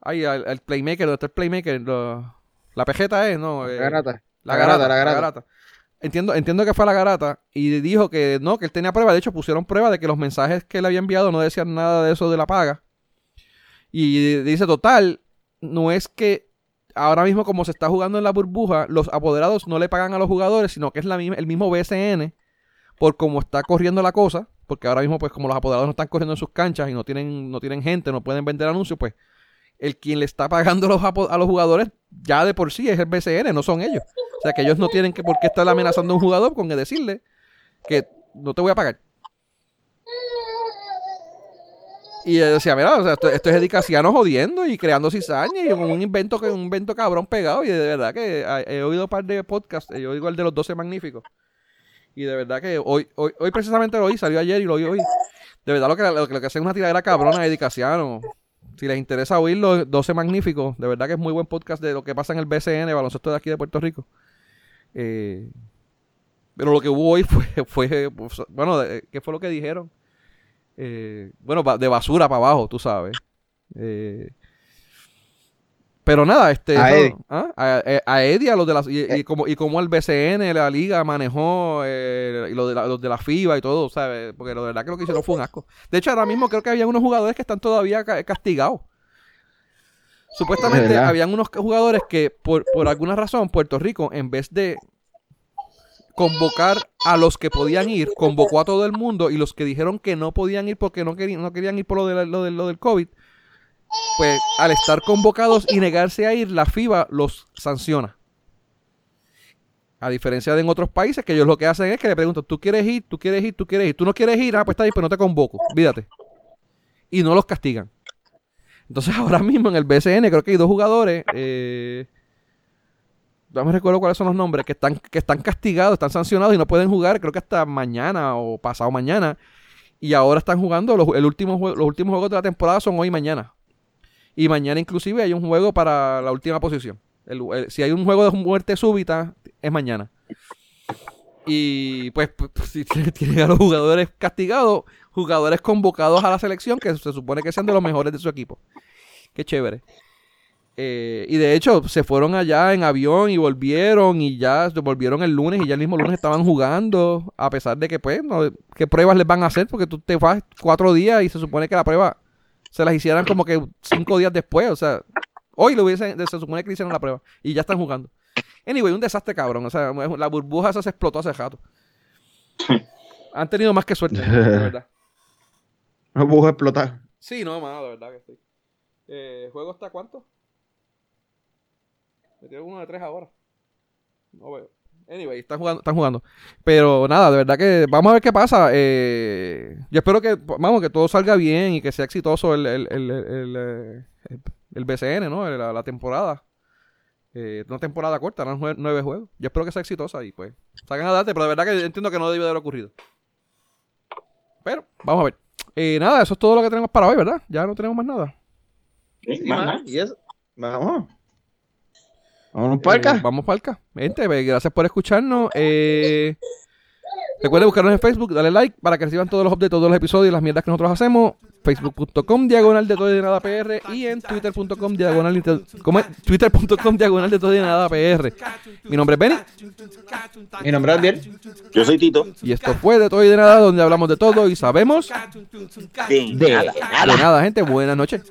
Ay, al, Playmaker, ¿dónde está el Playmaker? la pejeta es, ¿no? La eh, garata. La, garata, la garata. Entiendo, entiendo que fue a la garata y dijo que no, que él tenía prueba. De hecho, pusieron prueba de que los mensajes que le había enviado no decían nada de eso de la paga. Y dice, total, no es que ahora mismo como se está jugando en la burbuja, los apoderados no le pagan a los jugadores, sino que es la, el mismo BSN por cómo está corriendo la cosa, porque ahora mismo pues como los apoderados no están corriendo en sus canchas y no tienen no tienen gente, no pueden vender anuncios, pues el quien le está pagando los, a los jugadores ya de por sí es el BCN, no son ellos. O sea que ellos no tienen que por qué estar amenazando a un jugador con que decirle que no te voy a pagar. Y decía, mira, o sea, esto, es Edicaciano jodiendo y creando cizaña y un invento, un invento cabrón pegado. Y de verdad que he oído un par de podcasts, yo oigo el de los 12 magníficos. Y de verdad que hoy, hoy, hoy precisamente lo oí, salió ayer y lo oí hoy. De verdad lo que, lo, que hace es una tiradera cabrona de Edicaciano. Si les interesa oírlo, 12 magníficos. De verdad que es muy buen podcast de lo que pasa en el BCN, baloncesto de aquí de Puerto Rico. Eh, pero lo que hubo hoy fue, fue pues, bueno, ¿qué fue lo que dijeron? Eh, bueno, de basura para abajo, tú sabes. Eh, pero nada, este a, Eddie. ¿ah? a, Eddie, a los de la, y, como, y como el BCN, la liga manejó y lo de la, los de la FIBA y todo, ¿sabes? Porque lo de verdad que lo que hicieron fue un asco. De hecho, ahora mismo creo que había unos jugadores que están todavía castigados. Supuestamente habían unos jugadores que por, por alguna razón Puerto Rico, en vez de convocar a los que podían ir, convocó a todo el mundo y los que dijeron que no podían ir porque no querían, no querían ir por lo, de, lo, de, lo del COVID, pues al estar convocados y negarse a ir, la FIBA los sanciona. A diferencia de en otros países que ellos lo que hacen es que le preguntan, ¿tú quieres ir? ¿Tú quieres ir? ¿Tú quieres ir? ¿Tú no quieres ir? Ah, pues está ahí, pero no te convoco. Vídate. Y no los castigan. Entonces ahora mismo en el BCN creo que hay dos jugadores. Eh, no me recuerdo cuáles son los nombres, que están, que están castigados, están sancionados y no pueden jugar, creo que hasta mañana o pasado mañana. Y ahora están jugando, los, el último los últimos juegos de la temporada son hoy y mañana. Y mañana inclusive hay un juego para la última posición. si hay un juego de muerte súbita, es mañana. Y pues, pues si tienen a los jugadores castigados, jugadores convocados a la selección que se supone que sean de los mejores de su equipo. Qué chévere. Eh, y de hecho, se fueron allá en avión y volvieron y ya volvieron el lunes y ya el mismo lunes estaban jugando, a pesar de que, pues, ¿qué pruebas les van a hacer? Porque tú te vas cuatro días y se supone que la prueba se las hicieran como que cinco días después, o sea, hoy lo hubiesen, se supone que hicieron la prueba y ya están jugando. Anyway, un desastre cabrón, o sea, la burbuja esa se explotó hace rato. Han tenido más que suerte, de verdad. Una burbuja explotar. Sí, no, mano, de verdad que sí. Eh, ¿Juego está cuánto? Me uno de tres ahora. No veo. Anyway, están jugando, están jugando. Pero nada, de verdad que vamos a ver qué pasa. Eh, yo espero que, vamos, que todo salga bien y que sea exitoso el, el, el, el, el BCN, ¿no? La, temporada. Eh, una temporada corta, eran nueve juegos. Yo espero que sea exitosa y pues salgan a darte, pero de verdad que entiendo que no debió haber ocurrido. Pero, vamos a ver. Eh, nada, eso es todo lo que tenemos para hoy, ¿verdad? Ya no tenemos más nada. ¿Y eso? Vamos. Vamos para acá. Eh, vamos para. Gente, gracias por escucharnos. Eh, recuerden buscarnos en Facebook, dale like para que reciban todos los updates, todos los episodios y las mierdas que nosotros hacemos facebook.com diagonal de todo y de nada PR y en twitter.com diagonal twitter.com diagonal de todo y de nada PR. Mi nombre es Benny. Mi nombre es Adiel. Yo soy Tito. Y esto fue de todo y de nada, donde hablamos de todo y sabemos de, nada. De nada, gente. Buenas noches.